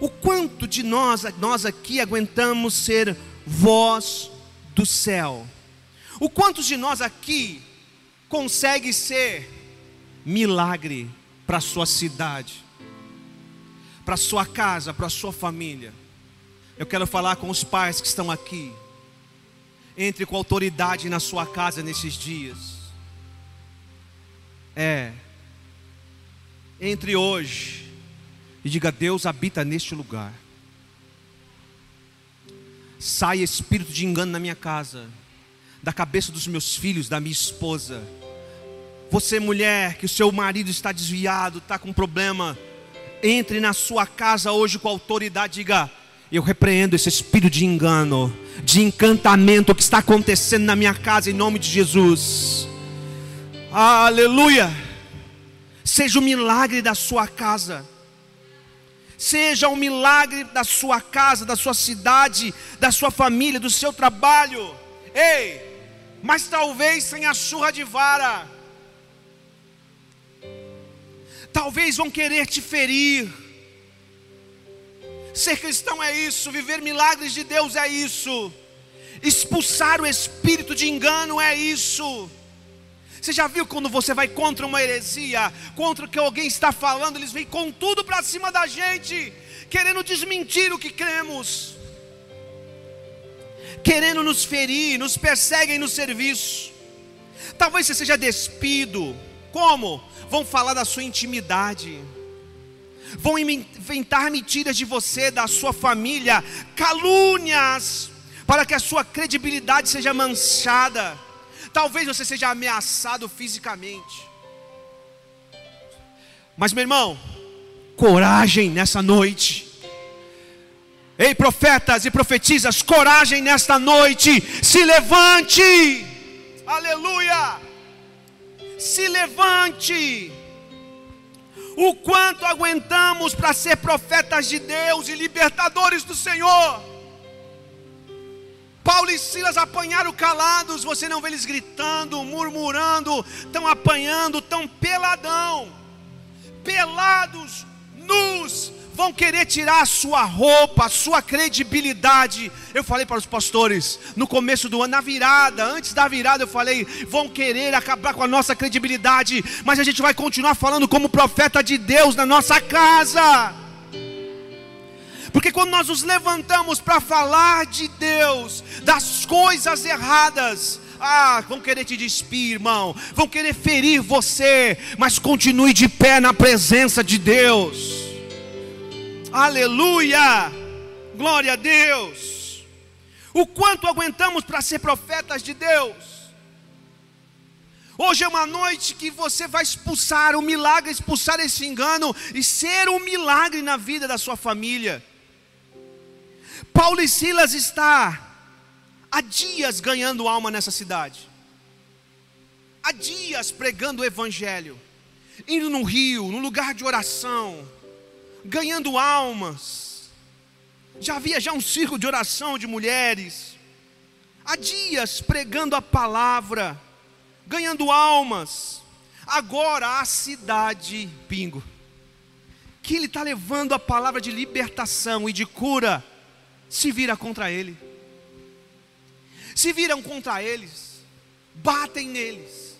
O quanto de nós, nós aqui aguentamos ser voz do céu. O quantos de nós aqui consegue ser milagre para a sua cidade, para a sua casa, para a sua família? Eu quero falar com os pais que estão aqui. Entre com autoridade na sua casa nesses dias. É. Entre hoje e diga: Deus habita neste lugar. Sai espírito de engano na minha casa, da cabeça dos meus filhos, da minha esposa. Você, mulher, que o seu marido está desviado, está com problema, entre na sua casa hoje com autoridade, diga: Eu repreendo esse espírito de engano, de encantamento que está acontecendo na minha casa, em nome de Jesus. Aleluia! Seja o milagre da sua casa seja um milagre da sua casa, da sua cidade, da sua família, do seu trabalho. Ei, mas talvez sem a surra de vara. Talvez vão querer te ferir. Ser cristão é isso, viver milagres de Deus é isso. Expulsar o espírito de engano é isso. Você já viu quando você vai contra uma heresia, contra o que alguém está falando, eles vêm com tudo para cima da gente, querendo desmentir o que cremos, querendo nos ferir, nos perseguem no serviço. Talvez você seja despido. Como? Vão falar da sua intimidade. Vão inventar mentiras de você, da sua família, calúnias, para que a sua credibilidade seja manchada Talvez você seja ameaçado fisicamente. Mas, meu irmão, coragem nessa noite. Ei, profetas e profetisas, coragem nesta noite. Se levante. Aleluia. Se levante. O quanto aguentamos para ser profetas de Deus e libertadores do Senhor. Paulo e Silas apanharam calados, você não vê eles gritando, murmurando, estão apanhando, estão peladão, pelados, nus, vão querer tirar a sua roupa, a sua credibilidade. Eu falei para os pastores no começo do ano, na virada, antes da virada, eu falei: vão querer acabar com a nossa credibilidade, mas a gente vai continuar falando como profeta de Deus na nossa casa. Porque quando nós nos levantamos para falar de Deus, das coisas erradas, ah, vão querer te despir, irmão, vão querer ferir você, mas continue de pé na presença de Deus. Aleluia! Glória a Deus! O quanto aguentamos para ser profetas de Deus? Hoje é uma noite que você vai expulsar o milagre, expulsar esse engano e ser um milagre na vida da sua família. Paulo e Silas está há dias ganhando alma nessa cidade. Há dias pregando o evangelho, indo no rio, no lugar de oração, ganhando almas. Já havia já um círculo de oração de mulheres. Há dias pregando a palavra, ganhando almas. Agora a cidade, pingo, que ele está levando a palavra de libertação e de cura, se vira contra ele. Se viram contra eles, batem neles,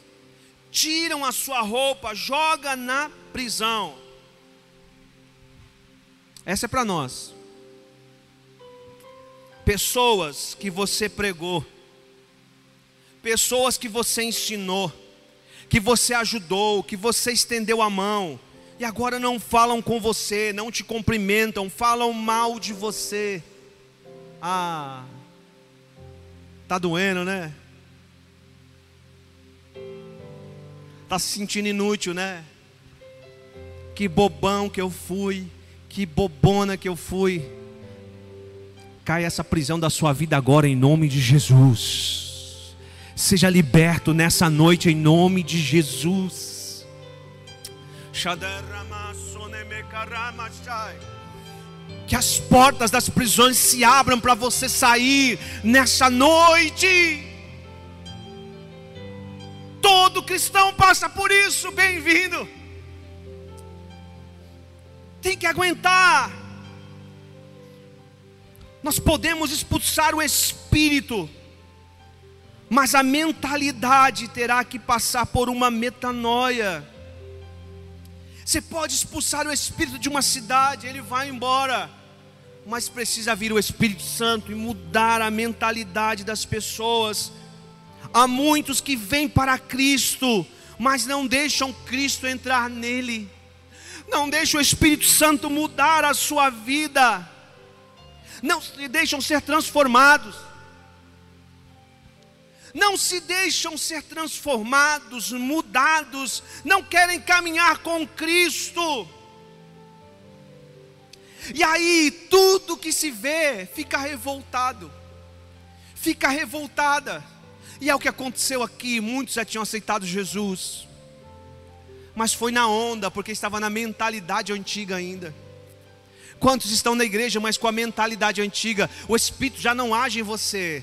tiram a sua roupa, joga na prisão. Essa é para nós. Pessoas que você pregou, pessoas que você ensinou, que você ajudou, que você estendeu a mão, e agora não falam com você, não te cumprimentam, falam mal de você. Ah, tá doendo, né? Tá se sentindo inútil, né? Que bobão que eu fui, que bobona que eu fui. Cai essa prisão da sua vida agora em nome de Jesus. Seja liberto nessa noite em nome de Jesus. Que as portas das prisões se abram para você sair nessa noite. Todo cristão passa por isso, bem-vindo. Tem que aguentar. Nós podemos expulsar o espírito, mas a mentalidade terá que passar por uma metanoia. Você pode expulsar o espírito de uma cidade, ele vai embora, mas precisa vir o Espírito Santo e mudar a mentalidade das pessoas. Há muitos que vêm para Cristo, mas não deixam Cristo entrar nele, não deixam o Espírito Santo mudar a sua vida, não se deixam ser transformados não se deixam ser transformados, mudados, não querem caminhar com Cristo. E aí tudo que se vê fica revoltado, fica revoltada. E é o que aconteceu aqui, muitos já tinham aceitado Jesus. Mas foi na onda, porque estava na mentalidade antiga ainda. Quantos estão na igreja, mas com a mentalidade antiga? O Espírito já não age em você.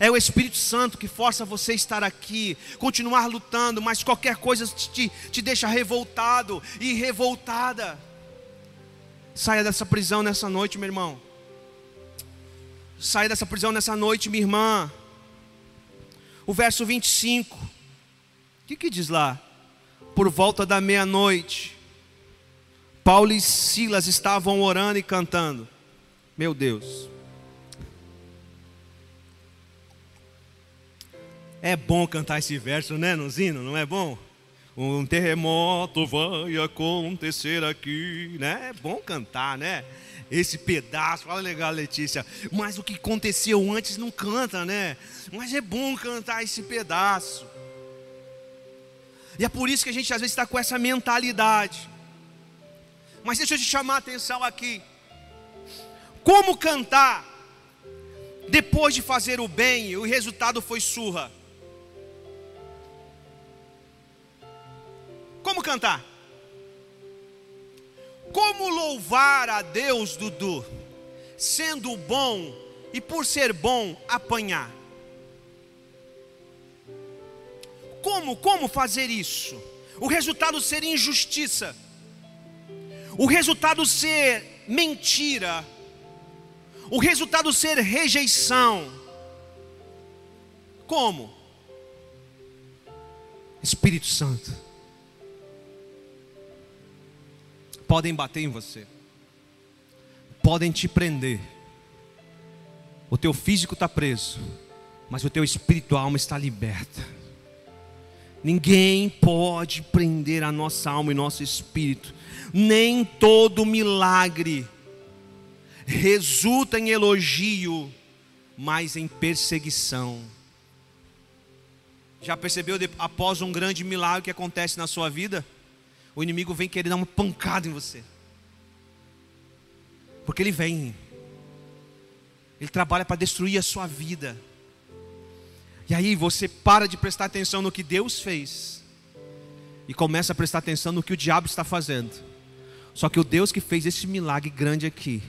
É o Espírito Santo que força você a estar aqui, continuar lutando, mas qualquer coisa te, te deixa revoltado e revoltada. Saia dessa prisão nessa noite, meu irmão. Saia dessa prisão nessa noite, minha irmã. O verso 25. O que, que diz lá? Por volta da meia-noite, Paulo e Silas estavam orando e cantando. Meu Deus. É bom cantar esse verso, né, Nuzino? Não é bom? Um terremoto vai acontecer aqui, né? É bom cantar, né? Esse pedaço, fala legal, Letícia. Mas o que aconteceu antes não canta, né? Mas é bom cantar esse pedaço. E é por isso que a gente às vezes está com essa mentalidade. Mas deixa eu te chamar a atenção aqui. Como cantar depois de fazer o bem e o resultado foi surra? Como cantar? Como louvar a Deus, Dudu, sendo bom e por ser bom apanhar? Como, como fazer isso? O resultado ser injustiça, o resultado ser mentira, o resultado ser rejeição. Como? Espírito Santo. podem bater em você, podem te prender. O teu físico está preso, mas o teu espírito, alma está liberta. Ninguém pode prender a nossa alma e nosso espírito. Nem todo milagre resulta em elogio, mas em perseguição. Já percebeu após um grande milagre que acontece na sua vida? o inimigo vem querer dar uma pancada em você. Porque ele vem. Ele trabalha para destruir a sua vida. E aí você para de prestar atenção no que Deus fez e começa a prestar atenção no que o diabo está fazendo. Só que o Deus que fez esse milagre grande aqui,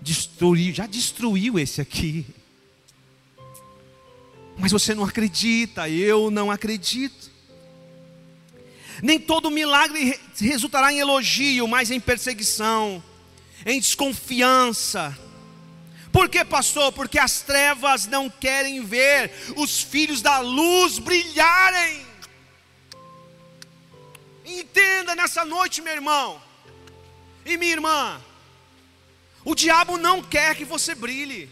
destruiu, já destruiu esse aqui. Mas você não acredita, eu não acredito. Nem todo milagre resultará em elogio, mas em perseguição, em desconfiança. Por que, pastor? Porque as trevas não querem ver os filhos da luz brilharem. Entenda nessa noite, meu irmão e minha irmã. O diabo não quer que você brilhe.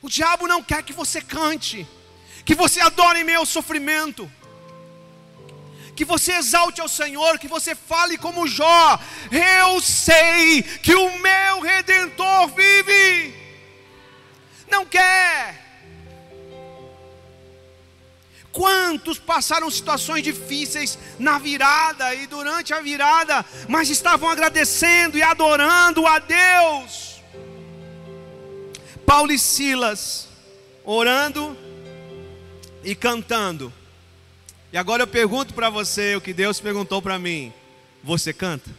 O diabo não quer que você cante, que você adore em ao sofrimento, que você exalte ao Senhor, que você fale como Jó: Eu sei que o meu redentor vive. Não quer. Quantos passaram situações difíceis na virada e durante a virada, mas estavam agradecendo e adorando a Deus? Paulo e Silas orando e cantando. E agora eu pergunto para você o que Deus perguntou para mim: você canta?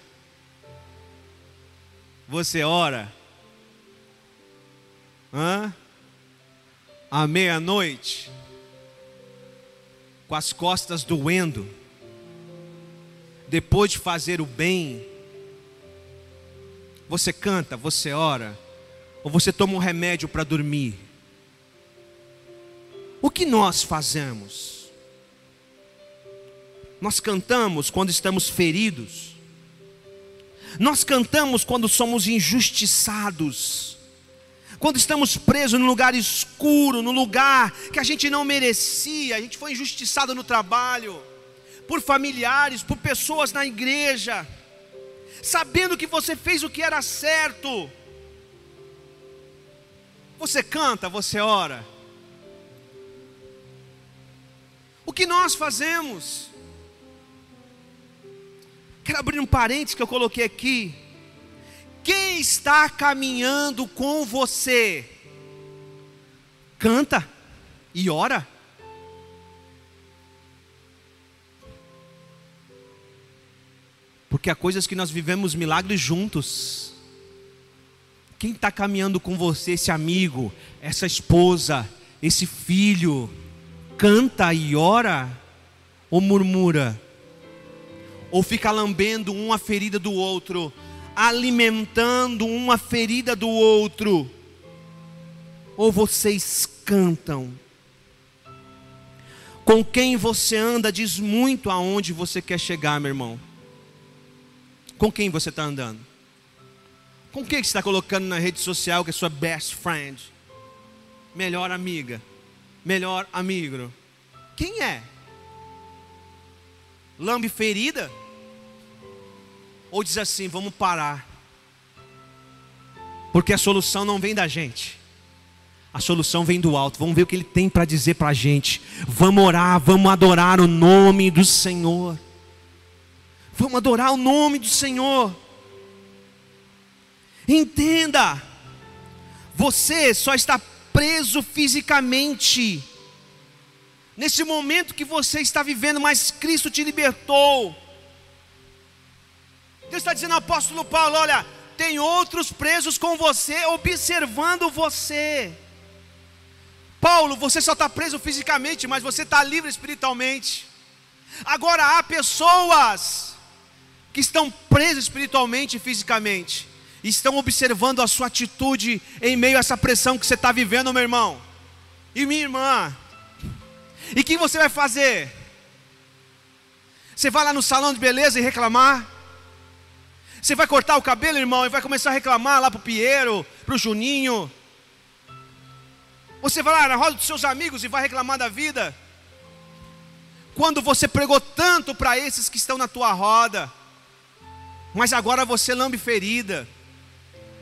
Você ora? Hã? À meia-noite? com as costas doendo, depois de fazer o bem, você canta, você ora, ou você toma um remédio para dormir? O que nós fazemos? Nós cantamos quando estamos feridos, nós cantamos quando somos injustiçados, quando estamos presos num lugar escuro, num lugar que a gente não merecia, a gente foi injustiçado no trabalho, por familiares, por pessoas na igreja, sabendo que você fez o que era certo. Você canta, você ora. O que nós fazemos? Quero abrir um parênteses que eu coloquei aqui. Quem está caminhando com você? Canta e ora. Porque há coisas que nós vivemos milagres juntos. Quem está caminhando com você, esse amigo, essa esposa, esse filho, canta e ora? Ou murmura? Ou fica lambendo uma ferida do outro? alimentando uma ferida do outro, ou vocês cantam. Com quem você anda diz muito aonde você quer chegar, meu irmão. Com quem você está andando? Com quem você está colocando na rede social que é sua best friend? Melhor amiga? Melhor amigo? Quem é? Lambe ferida? Ou diz assim: vamos parar. Porque a solução não vem da gente. A solução vem do alto. Vamos ver o que ele tem para dizer para a gente. Vamos orar, vamos adorar o nome do Senhor. Vamos adorar o nome do Senhor. Entenda, você só está preso fisicamente. Nesse momento que você está vivendo, mas Cristo te libertou. Deus está dizendo ao apóstolo Paulo: olha, tem outros presos com você, observando você. Paulo, você só está preso fisicamente, mas você está livre espiritualmente. Agora há pessoas que estão presas espiritualmente e fisicamente, e estão observando a sua atitude em meio a essa pressão que você está vivendo, meu irmão e minha irmã. E o que você vai fazer? Você vai lá no salão de beleza e reclamar? Você vai cortar o cabelo, irmão, e vai começar a reclamar lá para o Piero, para o Juninho. Você vai lá na roda dos seus amigos e vai reclamar da vida. Quando você pregou tanto para esses que estão na tua roda, mas agora você lambe ferida,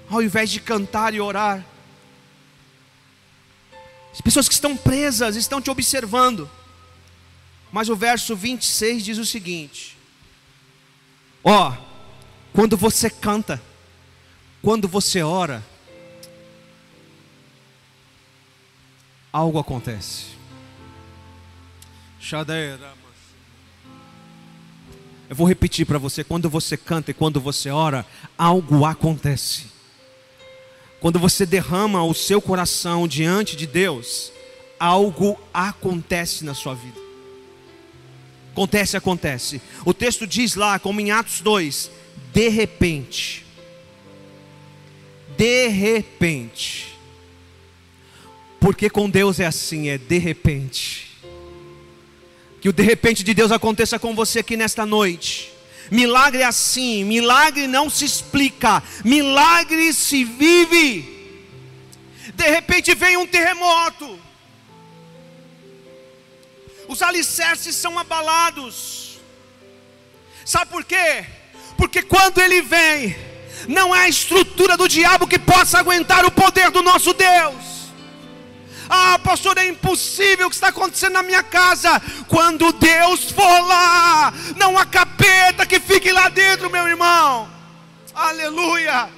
ao invés de cantar e orar. As pessoas que estão presas estão te observando. Mas o verso 26 diz o seguinte: Ó, oh, quando você canta, quando você ora, algo acontece. Eu vou repetir para você: quando você canta e quando você ora, algo acontece. Quando você derrama o seu coração diante de Deus, algo acontece na sua vida. Acontece, acontece. O texto diz lá, como em Atos 2, de repente. De repente. Porque com Deus é assim, é de repente. Que o de repente de Deus aconteça com você aqui nesta noite. Milagre é assim, milagre não se explica, milagre se vive. De repente vem um terremoto, os alicerces são abalados. Sabe por quê? Porque quando ele vem, não há estrutura do diabo que possa aguentar o poder do nosso Deus. Ah, pastor, é impossível o que está acontecendo na minha casa. Quando Deus for lá, não há capeta que fique lá dentro, meu irmão. Aleluia.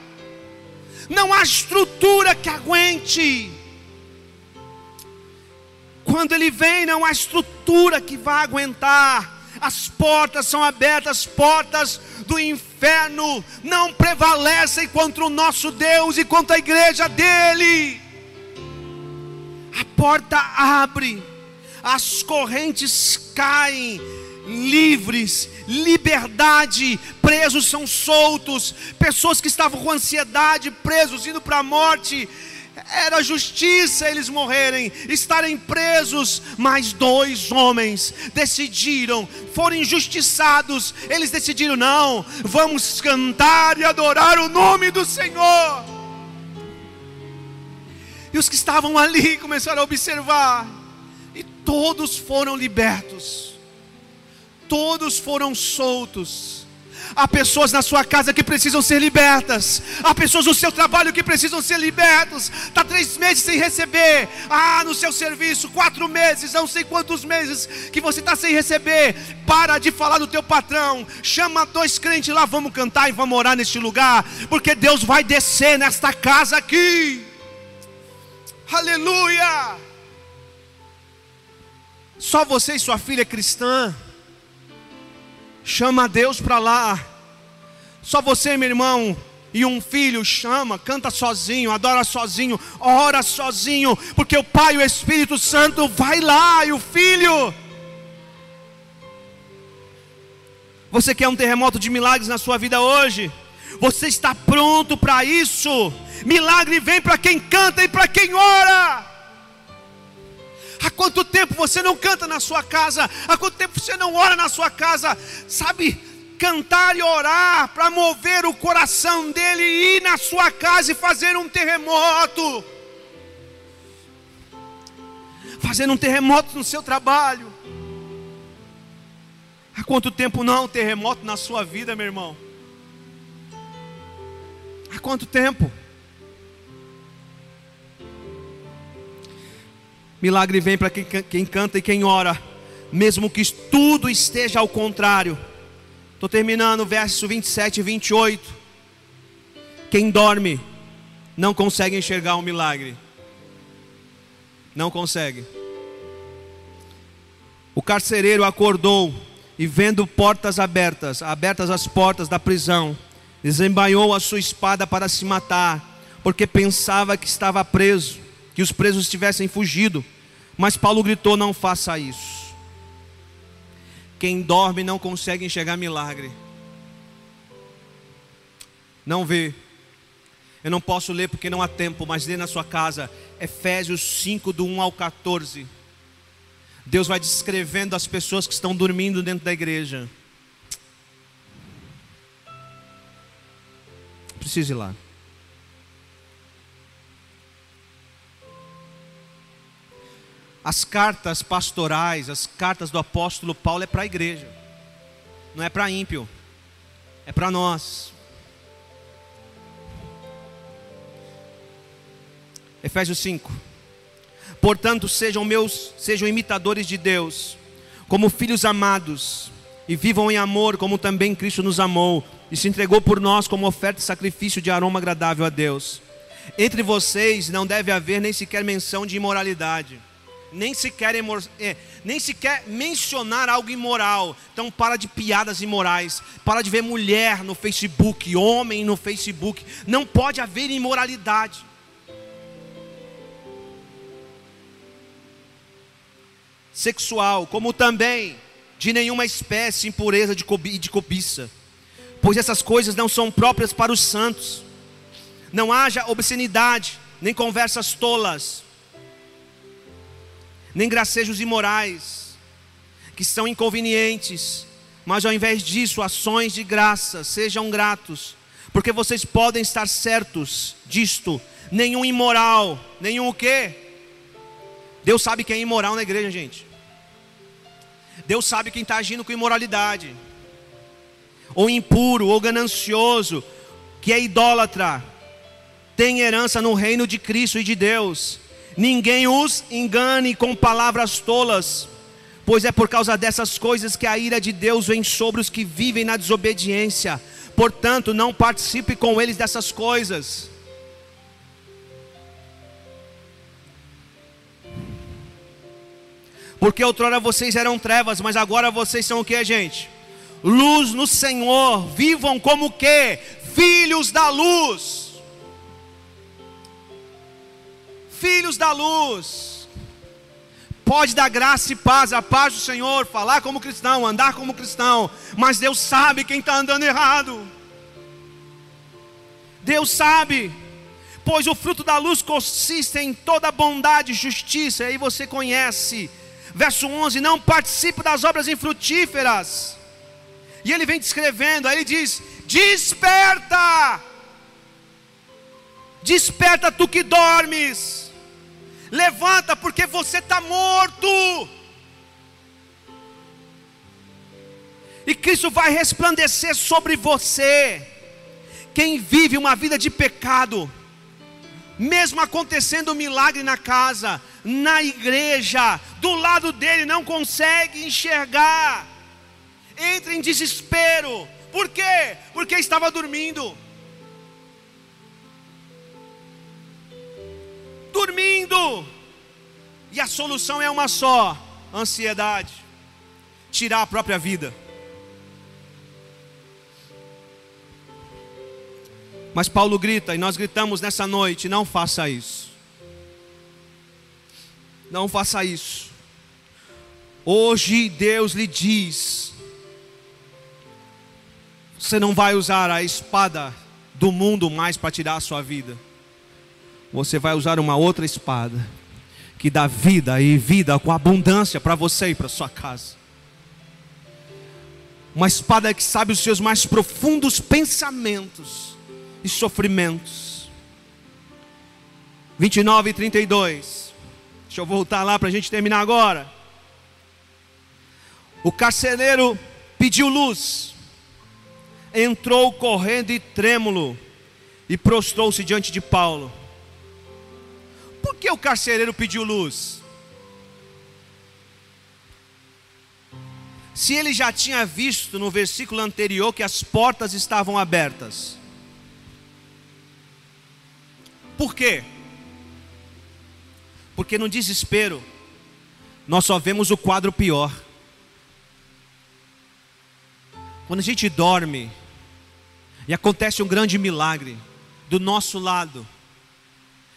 Não há estrutura que aguente. Quando ele vem, não há estrutura que vá aguentar. As portas são abertas, as portas do inferno não prevalecem contra o nosso Deus e contra a igreja dele. A porta abre, as correntes caem, livres, liberdade, presos são soltos, pessoas que estavam com ansiedade, presos, indo para a morte, era justiça eles morrerem, estarem presos, mas dois homens decidiram, foram injustiçados, eles decidiram: não, vamos cantar e adorar o nome do Senhor. E os que estavam ali começaram a observar, e todos foram libertos, todos foram soltos Há pessoas na sua casa que precisam ser libertas. Há pessoas no seu trabalho que precisam ser libertas. Está três meses sem receber. Ah, no seu serviço, quatro meses, não sei quantos meses que você está sem receber. Para de falar do teu patrão. Chama dois crentes lá, vamos cantar e vamos orar neste lugar. Porque Deus vai descer nesta casa aqui. Aleluia! Só você e sua filha é cristã. Chama Deus para lá. Só você, meu irmão, e um filho chama, canta sozinho, adora sozinho, ora sozinho, porque o Pai e o Espírito Santo vai lá e o filho. Você quer um terremoto de milagres na sua vida hoje? Você está pronto para isso? Milagre vem para quem canta e para quem ora. Há quanto tempo você não canta na sua casa? Há quanto tempo você não ora na sua casa? Sabe, cantar e orar para mover o coração dele e ir na sua casa e fazer um terremoto. Fazer um terremoto no seu trabalho. Há quanto tempo não há um terremoto na sua vida, meu irmão? Há quanto tempo? Milagre vem para quem, canta e quem ora, mesmo que tudo esteja ao contrário. Estou terminando, verso 27 e 28. Quem dorme não consegue enxergar um milagre. Não consegue. O carcereiro acordou e, vendo portas abertas, abertas as portas da prisão, desembainhou a sua espada para se matar, porque pensava que estava preso que os presos tivessem fugido. Mas Paulo gritou: Não faça isso. Quem dorme não consegue enxergar milagre. Não vê. Eu não posso ler porque não há tempo, mas lê na sua casa Efésios 5, do 1 ao 14. Deus vai descrevendo as pessoas que estão dormindo dentro da igreja. Precisa ir lá. As cartas pastorais, as cartas do apóstolo Paulo é para a igreja, não é para ímpio, é para nós. Efésios 5. Portanto, sejam meus, sejam imitadores de Deus, como filhos amados, e vivam em amor, como também Cristo nos amou e se entregou por nós como oferta e sacrifício de aroma agradável a Deus. Entre vocês não deve haver nem sequer menção de imoralidade, nem sequer, é, nem sequer mencionar algo imoral. Então para de piadas imorais, para de ver mulher no Facebook, homem no Facebook. Não pode haver imoralidade. Sexual, como também de nenhuma espécie impureza de, de cobiça, pois essas coisas não são próprias para os santos. Não haja obscenidade, nem conversas tolas, nem gracejos imorais, que são inconvenientes, mas ao invés disso, ações de graça, sejam gratos, porque vocês podem estar certos disto, nenhum imoral, nenhum o quê? Deus sabe quem é imoral na igreja, gente. Deus sabe quem está agindo com imoralidade, ou impuro, ou ganancioso, que é idólatra, tem herança no reino de Cristo e de Deus. Ninguém os engane com palavras tolas, pois é por causa dessas coisas que a ira de Deus vem sobre os que vivem na desobediência. Portanto, não participe com eles dessas coisas. Porque outrora vocês eram trevas, mas agora vocês são o que, gente? Luz no Senhor. Vivam como que? Filhos da luz. Filhos da luz. Pode dar graça e paz, a paz do Senhor, falar como cristão, andar como cristão, mas Deus sabe quem está andando errado. Deus sabe pois o fruto da luz consiste em toda bondade e justiça, e aí você conhece Verso 11: Não participe das obras infrutíferas. E ele vem descrevendo, aí ele diz: Desperta, desperta tu que dormes, levanta, porque você está morto. E Cristo vai resplandecer sobre você. Quem vive uma vida de pecado, mesmo acontecendo um milagre na casa, na igreja, do lado dele, não consegue enxergar, entra em desespero, por quê? Porque estava dormindo. Dormindo, e a solução é uma só: ansiedade, tirar a própria vida. Mas Paulo grita, e nós gritamos nessa noite: não faça isso. Não faça isso. Hoje Deus lhe diz: você não vai usar a espada do mundo mais para tirar a sua vida. Você vai usar uma outra espada que dá vida e vida com abundância para você e para sua casa. Uma espada que sabe os seus mais profundos pensamentos e sofrimentos. 29 e 32. Deixa eu voltar lá para a gente terminar agora. O carcereiro pediu luz, entrou correndo e trêmulo, e prostrou-se diante de Paulo. Por que o carcereiro pediu luz? Se ele já tinha visto no versículo anterior que as portas estavam abertas. Por quê? Porque no desespero, nós só vemos o quadro pior. Quando a gente dorme, e acontece um grande milagre do nosso lado,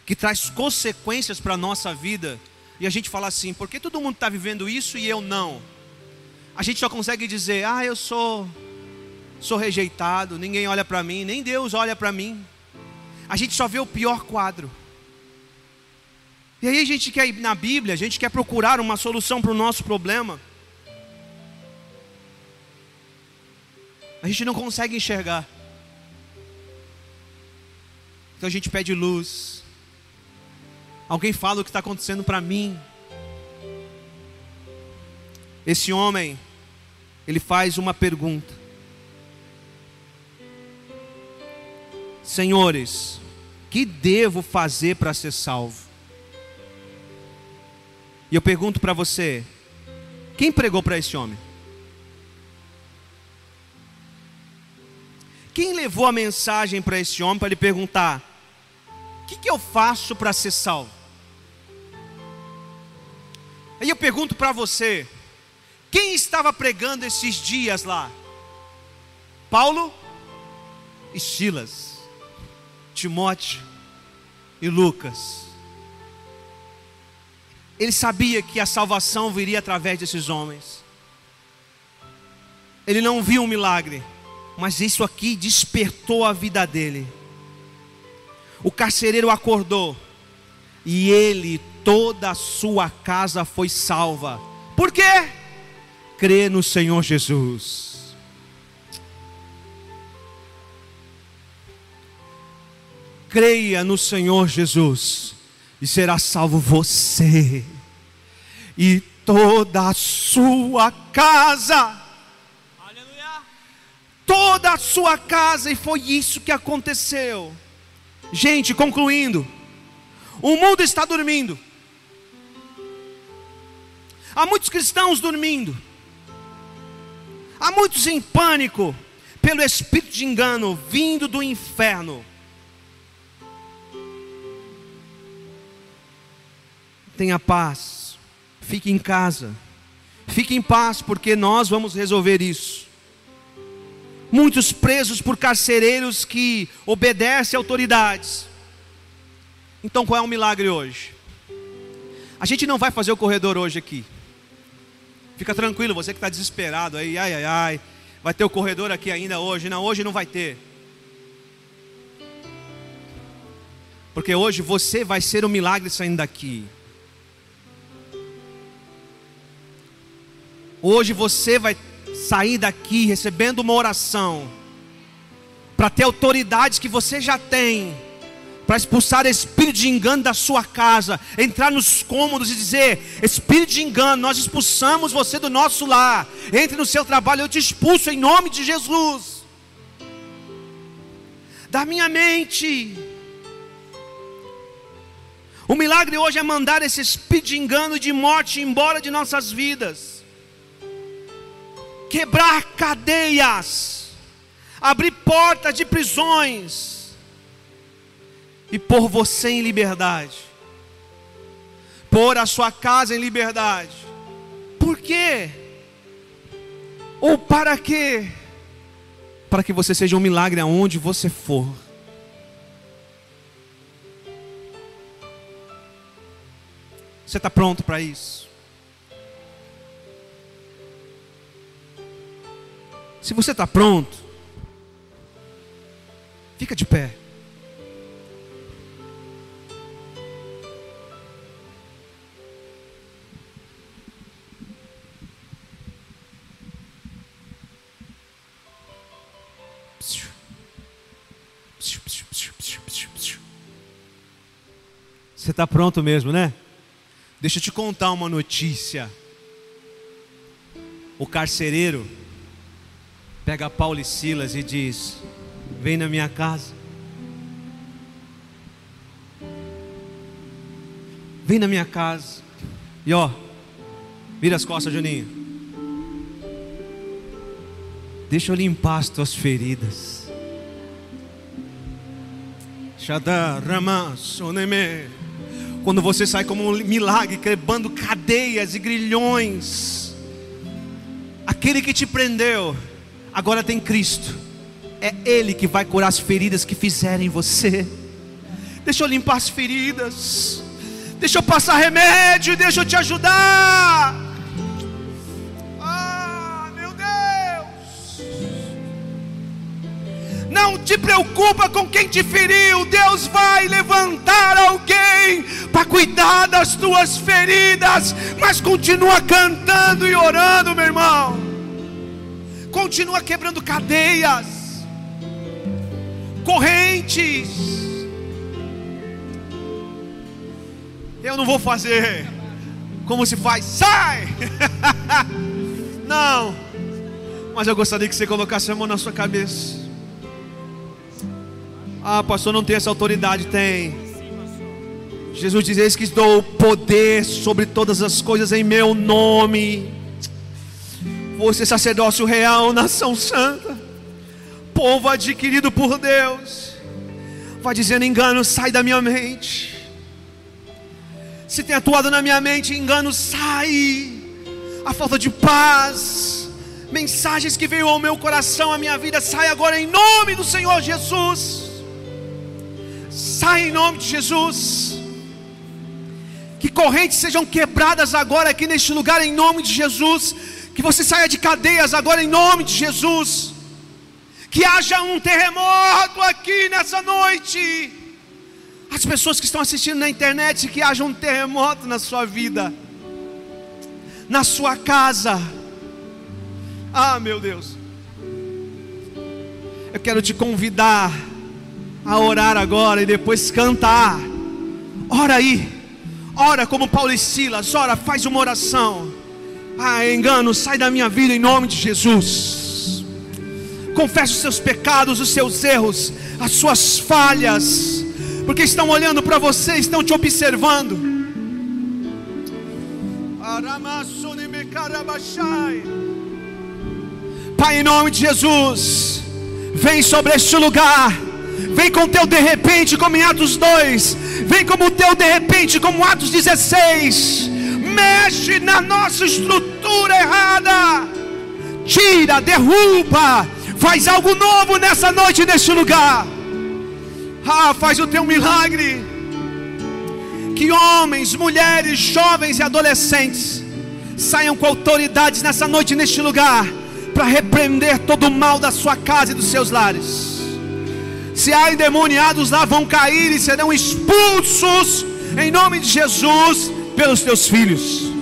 que traz consequências para a nossa vida, e a gente fala assim: por que todo mundo está vivendo isso e eu não? A gente só consegue dizer: ah, eu sou, sou rejeitado, ninguém olha para mim, nem Deus olha para mim a gente só vê o pior quadro. E aí a gente quer ir na Bíblia, a gente quer procurar uma solução para o nosso problema. A gente não consegue enxergar. Então a gente pede luz. Alguém fala o que está acontecendo para mim. Esse homem, ele faz uma pergunta: Senhores, que devo fazer para ser salvo? E eu pergunto para você: quem pregou para esse homem? Quem levou a mensagem para esse homem para lhe perguntar: que, que eu faço para ser salvo? Aí eu pergunto para você: quem estava pregando esses dias lá? Paulo e Silas, Timóteo e Lucas. Ele sabia que a salvação viria através desses homens. Ele não viu um milagre, mas isso aqui despertou a vida dele. O carcereiro acordou e ele, toda a sua casa foi salva. Por quê? Crê no Senhor Jesus. creia no Senhor Jesus e será salvo você e toda a sua casa. Aleluia. Toda a sua casa, e foi isso que aconteceu. Gente, concluindo, o mundo está dormindo. Há muitos cristãos dormindo. Há muitos em pânico pelo espírito de engano vindo do inferno. tenha paz, fique em casa, fique em paz, porque nós vamos resolver isso. Muitos presos por carcereiros que obedecem autoridades. Então qual é o milagre hoje? A gente não vai fazer o corredor hoje aqui. Fica tranquilo, você que está desesperado aí, ai, ai, ai, vai ter o corredor aqui ainda hoje. Não, hoje não vai ter. Porque hoje você vai ser o milagre saindo daqui. Hoje você vai sair daqui recebendo uma oração para ter autoridade que você já tem para expulsar espírito de engano da sua casa, entrar nos cômodos e dizer: Espírito de engano, nós expulsamos você do nosso lar. Entre no seu trabalho, eu te expulso em nome de Jesus. Da minha mente. O milagre hoje é mandar esse espírito de engano e de morte embora de nossas vidas quebrar cadeias, abrir portas de prisões e pôr você em liberdade, pôr a sua casa em liberdade. Por quê? Ou para quê? Para que você seja um milagre aonde você for. Você está pronto para isso? Se você está pronto, fica de pé. Você está pronto mesmo, né? Deixa eu te contar uma notícia. O carcereiro pega Paulo e Silas e diz: Vem na minha casa. Vem na minha casa. E ó, vira as costas, Juninho. Deixa eu limpar as tuas feridas. Quando você sai como um milagre, quebrando cadeias e grilhões, aquele que te prendeu, agora tem Cristo. É Ele que vai curar as feridas que fizerem você. Deixa eu limpar as feridas. Deixa eu passar remédio. Deixa eu te ajudar. Não te preocupa com quem te feriu. Deus vai levantar alguém para cuidar das tuas feridas. Mas continua cantando e orando, meu irmão continua quebrando cadeias, correntes. Eu não vou fazer como se faz, sai! [LAUGHS] não, mas eu gostaria que você colocasse a mão na sua cabeça. Ah, pastor, não tem essa autoridade? Tem. Jesus diz: Eis que dou poder sobre todas as coisas em meu nome você, sacerdócio real, nação santa, povo adquirido por Deus. Vai dizendo: engano, sai da minha mente. Se tem atuado na minha mente, engano, sai. A falta de paz, mensagens que veio ao meu coração, à minha vida, sai agora em nome do Senhor Jesus. Sai em nome de Jesus. Que correntes sejam quebradas agora aqui neste lugar em nome de Jesus. Que você saia de cadeias agora em nome de Jesus. Que haja um terremoto aqui nessa noite. As pessoas que estão assistindo na internet, que haja um terremoto na sua vida, na sua casa. Ah, meu Deus. Eu quero te convidar a orar agora e depois cantar. Ora aí. Ora como Paulo e Silas, ora, faz uma oração. Ah, engano, sai da minha vida em nome de Jesus. Confesse os seus pecados, os seus erros, as suas falhas, porque estão olhando para você, estão te observando. Pai, em nome de Jesus, vem sobre este lugar Vem com teu de repente, como em Atos 2. Vem como o teu de repente, como Atos 16. Mexe na nossa estrutura errada. Tira, derruba. Faz algo novo nessa noite, neste lugar. Ah, faz o teu milagre. Que homens, mulheres, jovens e adolescentes saiam com autoridades nessa noite, neste lugar, para repreender todo o mal da sua casa e dos seus lares se há endemoniados lá, vão cair e serão expulsos em nome de Jesus pelos teus filhos.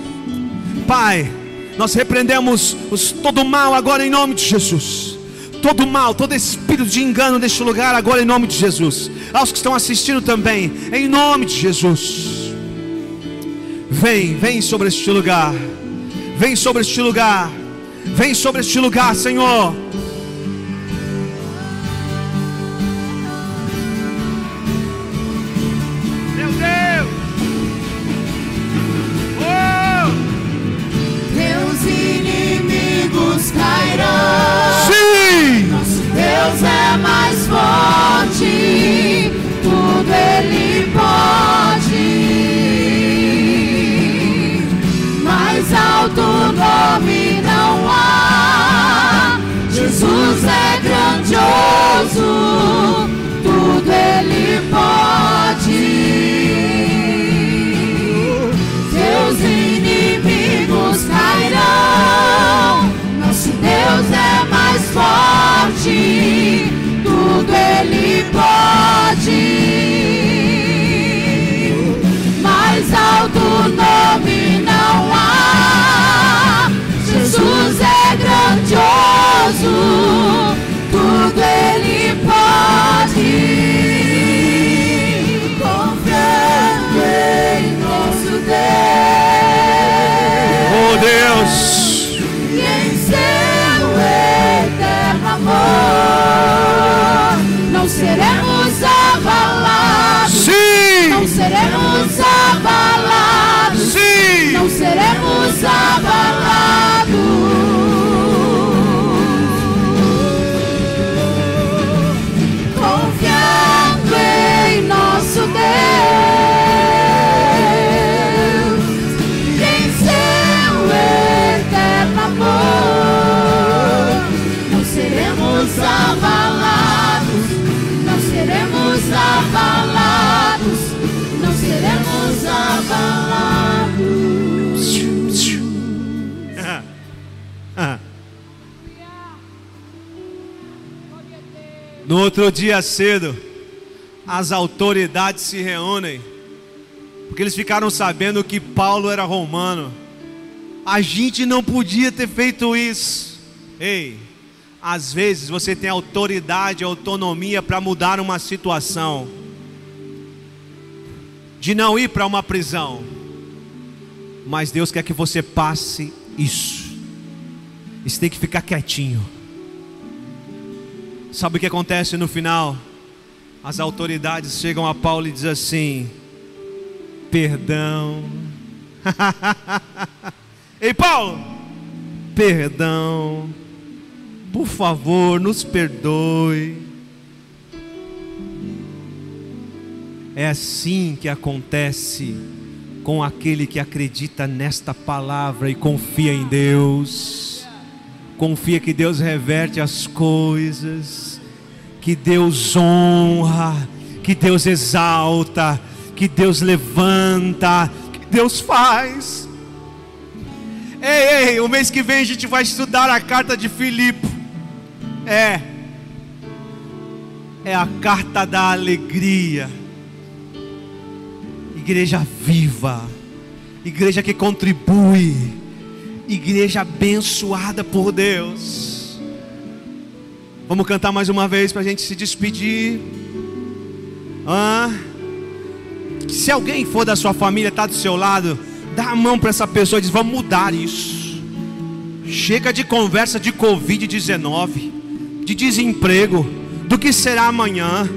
Pai, nós repreendemos os, todo mal agora em nome de Jesus. Todo mal, todo espírito de engano deste lugar agora em nome de Jesus. Aos que estão assistindo também, em nome de Jesus. Vem, vem sobre este lugar. Vem sobre este lugar. Vem sobre este lugar, Senhor. tudo ele pode. Seus inimigos cairão, nosso Deus é mais forte, tudo ele pode. Mais alto nome não há. Jesus é grandioso. No outro dia cedo, as autoridades se reúnem, porque eles ficaram sabendo que Paulo era romano. A gente não podia ter feito isso. Ei, às vezes você tem autoridade, autonomia para mudar uma situação, de não ir para uma prisão, mas Deus quer que você passe isso. Você tem que ficar quietinho. Sabe o que acontece no final? As autoridades chegam a Paulo e dizem assim: Perdão. [LAUGHS] Ei, Paulo, perdão. Por favor, nos perdoe. É assim que acontece com aquele que acredita nesta palavra e confia em Deus. Confia que Deus reverte as coisas, que Deus honra, que Deus exalta, que Deus levanta, que Deus faz. Ei, ei, o mês que vem a gente vai estudar a carta de Filipe. É, é a carta da alegria. Igreja viva, igreja que contribui, igreja abençoada por Deus. Vamos cantar mais uma vez para a gente se despedir. Ah, se alguém for da sua família, está do seu lado, dá a mão para essa pessoa e diz: Vamos mudar isso. Chega de conversa de Covid-19, de desemprego, do que será amanhã,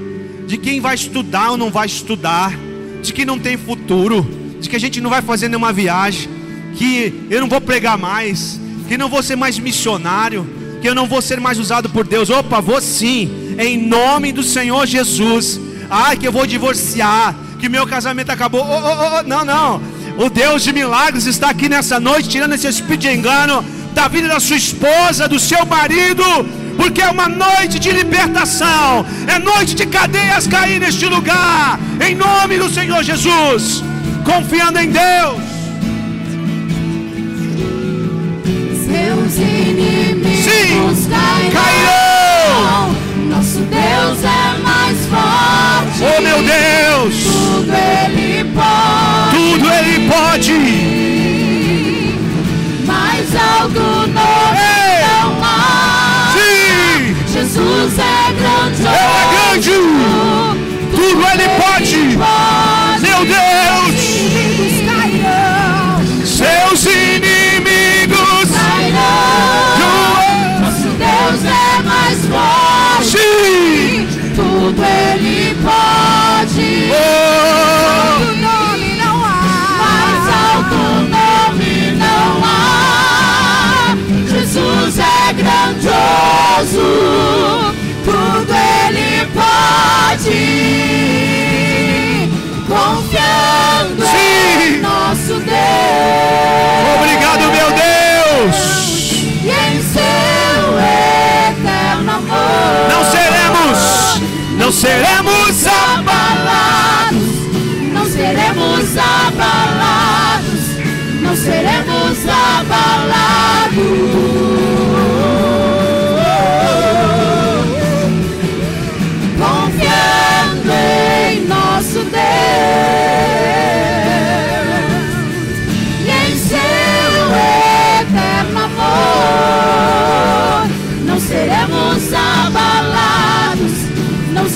de quem vai estudar ou não vai estudar, de que não tem futuro, de que a gente não vai fazer nenhuma viagem, que eu não vou pregar mais, que não vou ser mais missionário, que eu não vou ser mais usado por Deus. Opa, vou sim, em nome do Senhor Jesus. Ai, que eu vou divorciar, que meu casamento acabou. Oh, oh, oh, não, não. O Deus de milagres está aqui nessa noite, tirando esse espírito de engano da vida da sua esposa, do seu marido, porque é uma noite de libertação, é noite de cadeias cair neste lugar, em nome do Senhor Jesus, confiando em Deus. Seus inimigos Sim, cairão. cairão. Nosso Deus é mais forte. Oh meu Deus, Tudo Ele pode. tudo Ele pode. Mais algo novo Ei! não há. Sim, Jesus é grandioso. Ele é grande, tudo Ele pode. Meu Deus, Sim, Tudo Ele pode. oh, Alto nome não há. Mais alto nome não há. Jesus é grandioso. Tudo Ele pode. Confiando Sim. em nosso Deus. obrigado, meu Deus. E em seu. Não seremos, não seremos abalados, não seremos abalados, não seremos abalados. Confiando em nosso Deus. E em seu eterno amor,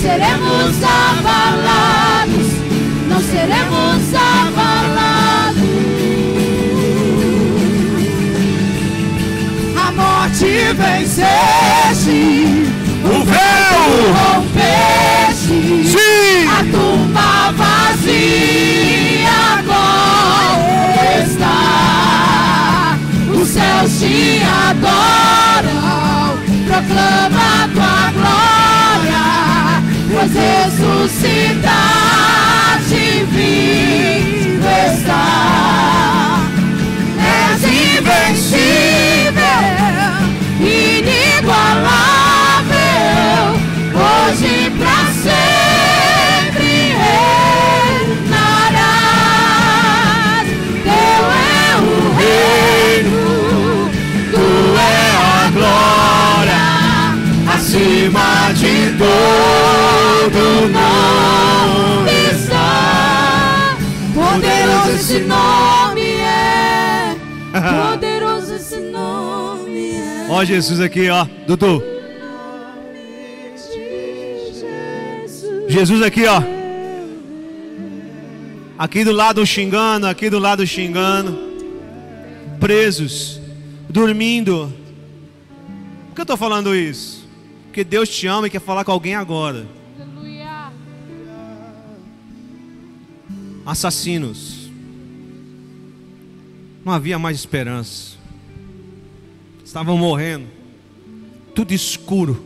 seremos abalados, não seremos abalados. A morte venceste, o véu. rompeste. Sim, A tumba vazia agora está. Os céus te adoram, proclama tua glória, pois ressuscitaste vivo ó Jesus aqui, ó, Dudu. Jesus. Aqui, ó. Aqui do lado xingando, aqui do lado xingando. Presos, dormindo. Por que eu estou falando isso? Porque Deus te ama e quer falar com alguém agora. Assassinos. Não havia mais esperança. Estavam morrendo. Tudo escuro.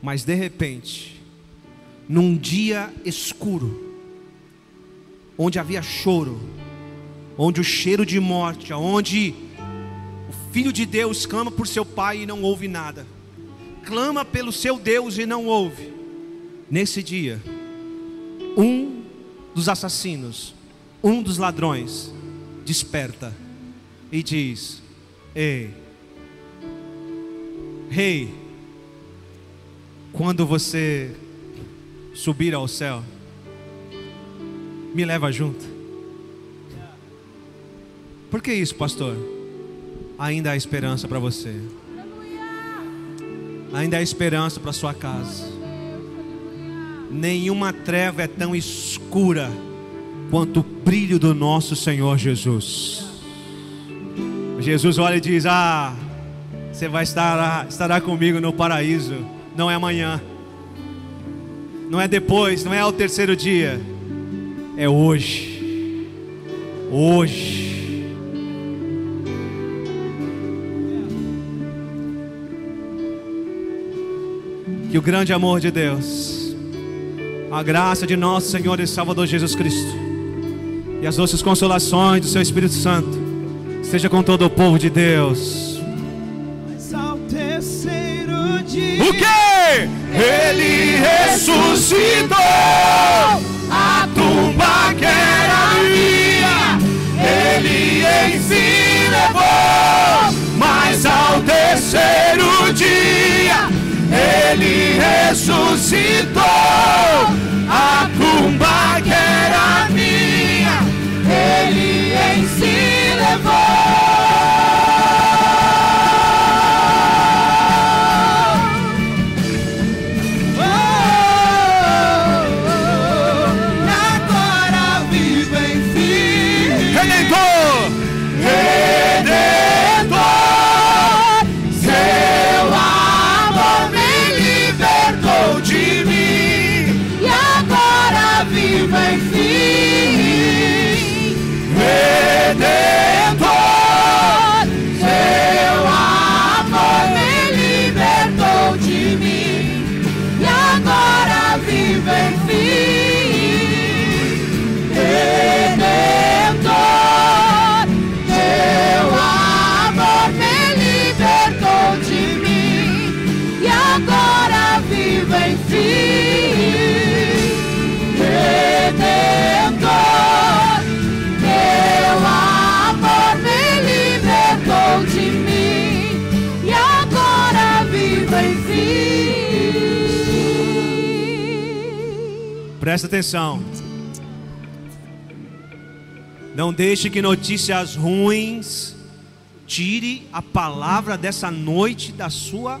Mas de repente, num dia escuro, onde havia choro, onde o cheiro de morte, onde o filho de Deus clama por seu pai e não ouve nada, clama pelo seu Deus e não ouve. Nesse dia, um dos assassinos, um dos ladrões, desperta e diz: Ei, rei, quando você subir ao céu, me leva junto. Por que isso, pastor? Ainda há esperança para você. Ainda há esperança para sua casa. Nenhuma treva é tão escura quanto o brilho do nosso Senhor Jesus. Jesus olha e diz: Ah, você vai estar estará comigo no paraíso. Não é amanhã, não é depois, não é ao terceiro dia, é hoje. Hoje. Que o grande amor de Deus, a graça de nosso Senhor e Salvador Jesus Cristo, e as doces consolações do Seu Espírito Santo, esteja com todo o povo de Deus. Terceiro dia. O que? Ele ressuscitou. A tumba que era minha, ele em si levou. Mas ao terceiro dia, ele ressuscitou. A tumba que era minha, ele em si Oh, Presta atenção. Não deixe que notícias ruins tire a palavra dessa noite da sua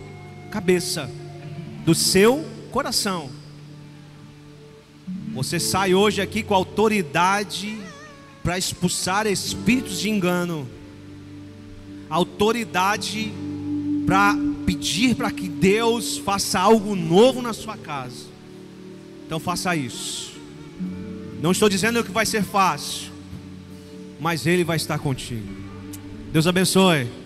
cabeça, do seu coração. Você sai hoje aqui com autoridade para expulsar espíritos de engano, autoridade para pedir para que Deus faça algo novo na sua casa. Então faça isso. Não estou dizendo que vai ser fácil, mas Ele vai estar contigo. Deus abençoe.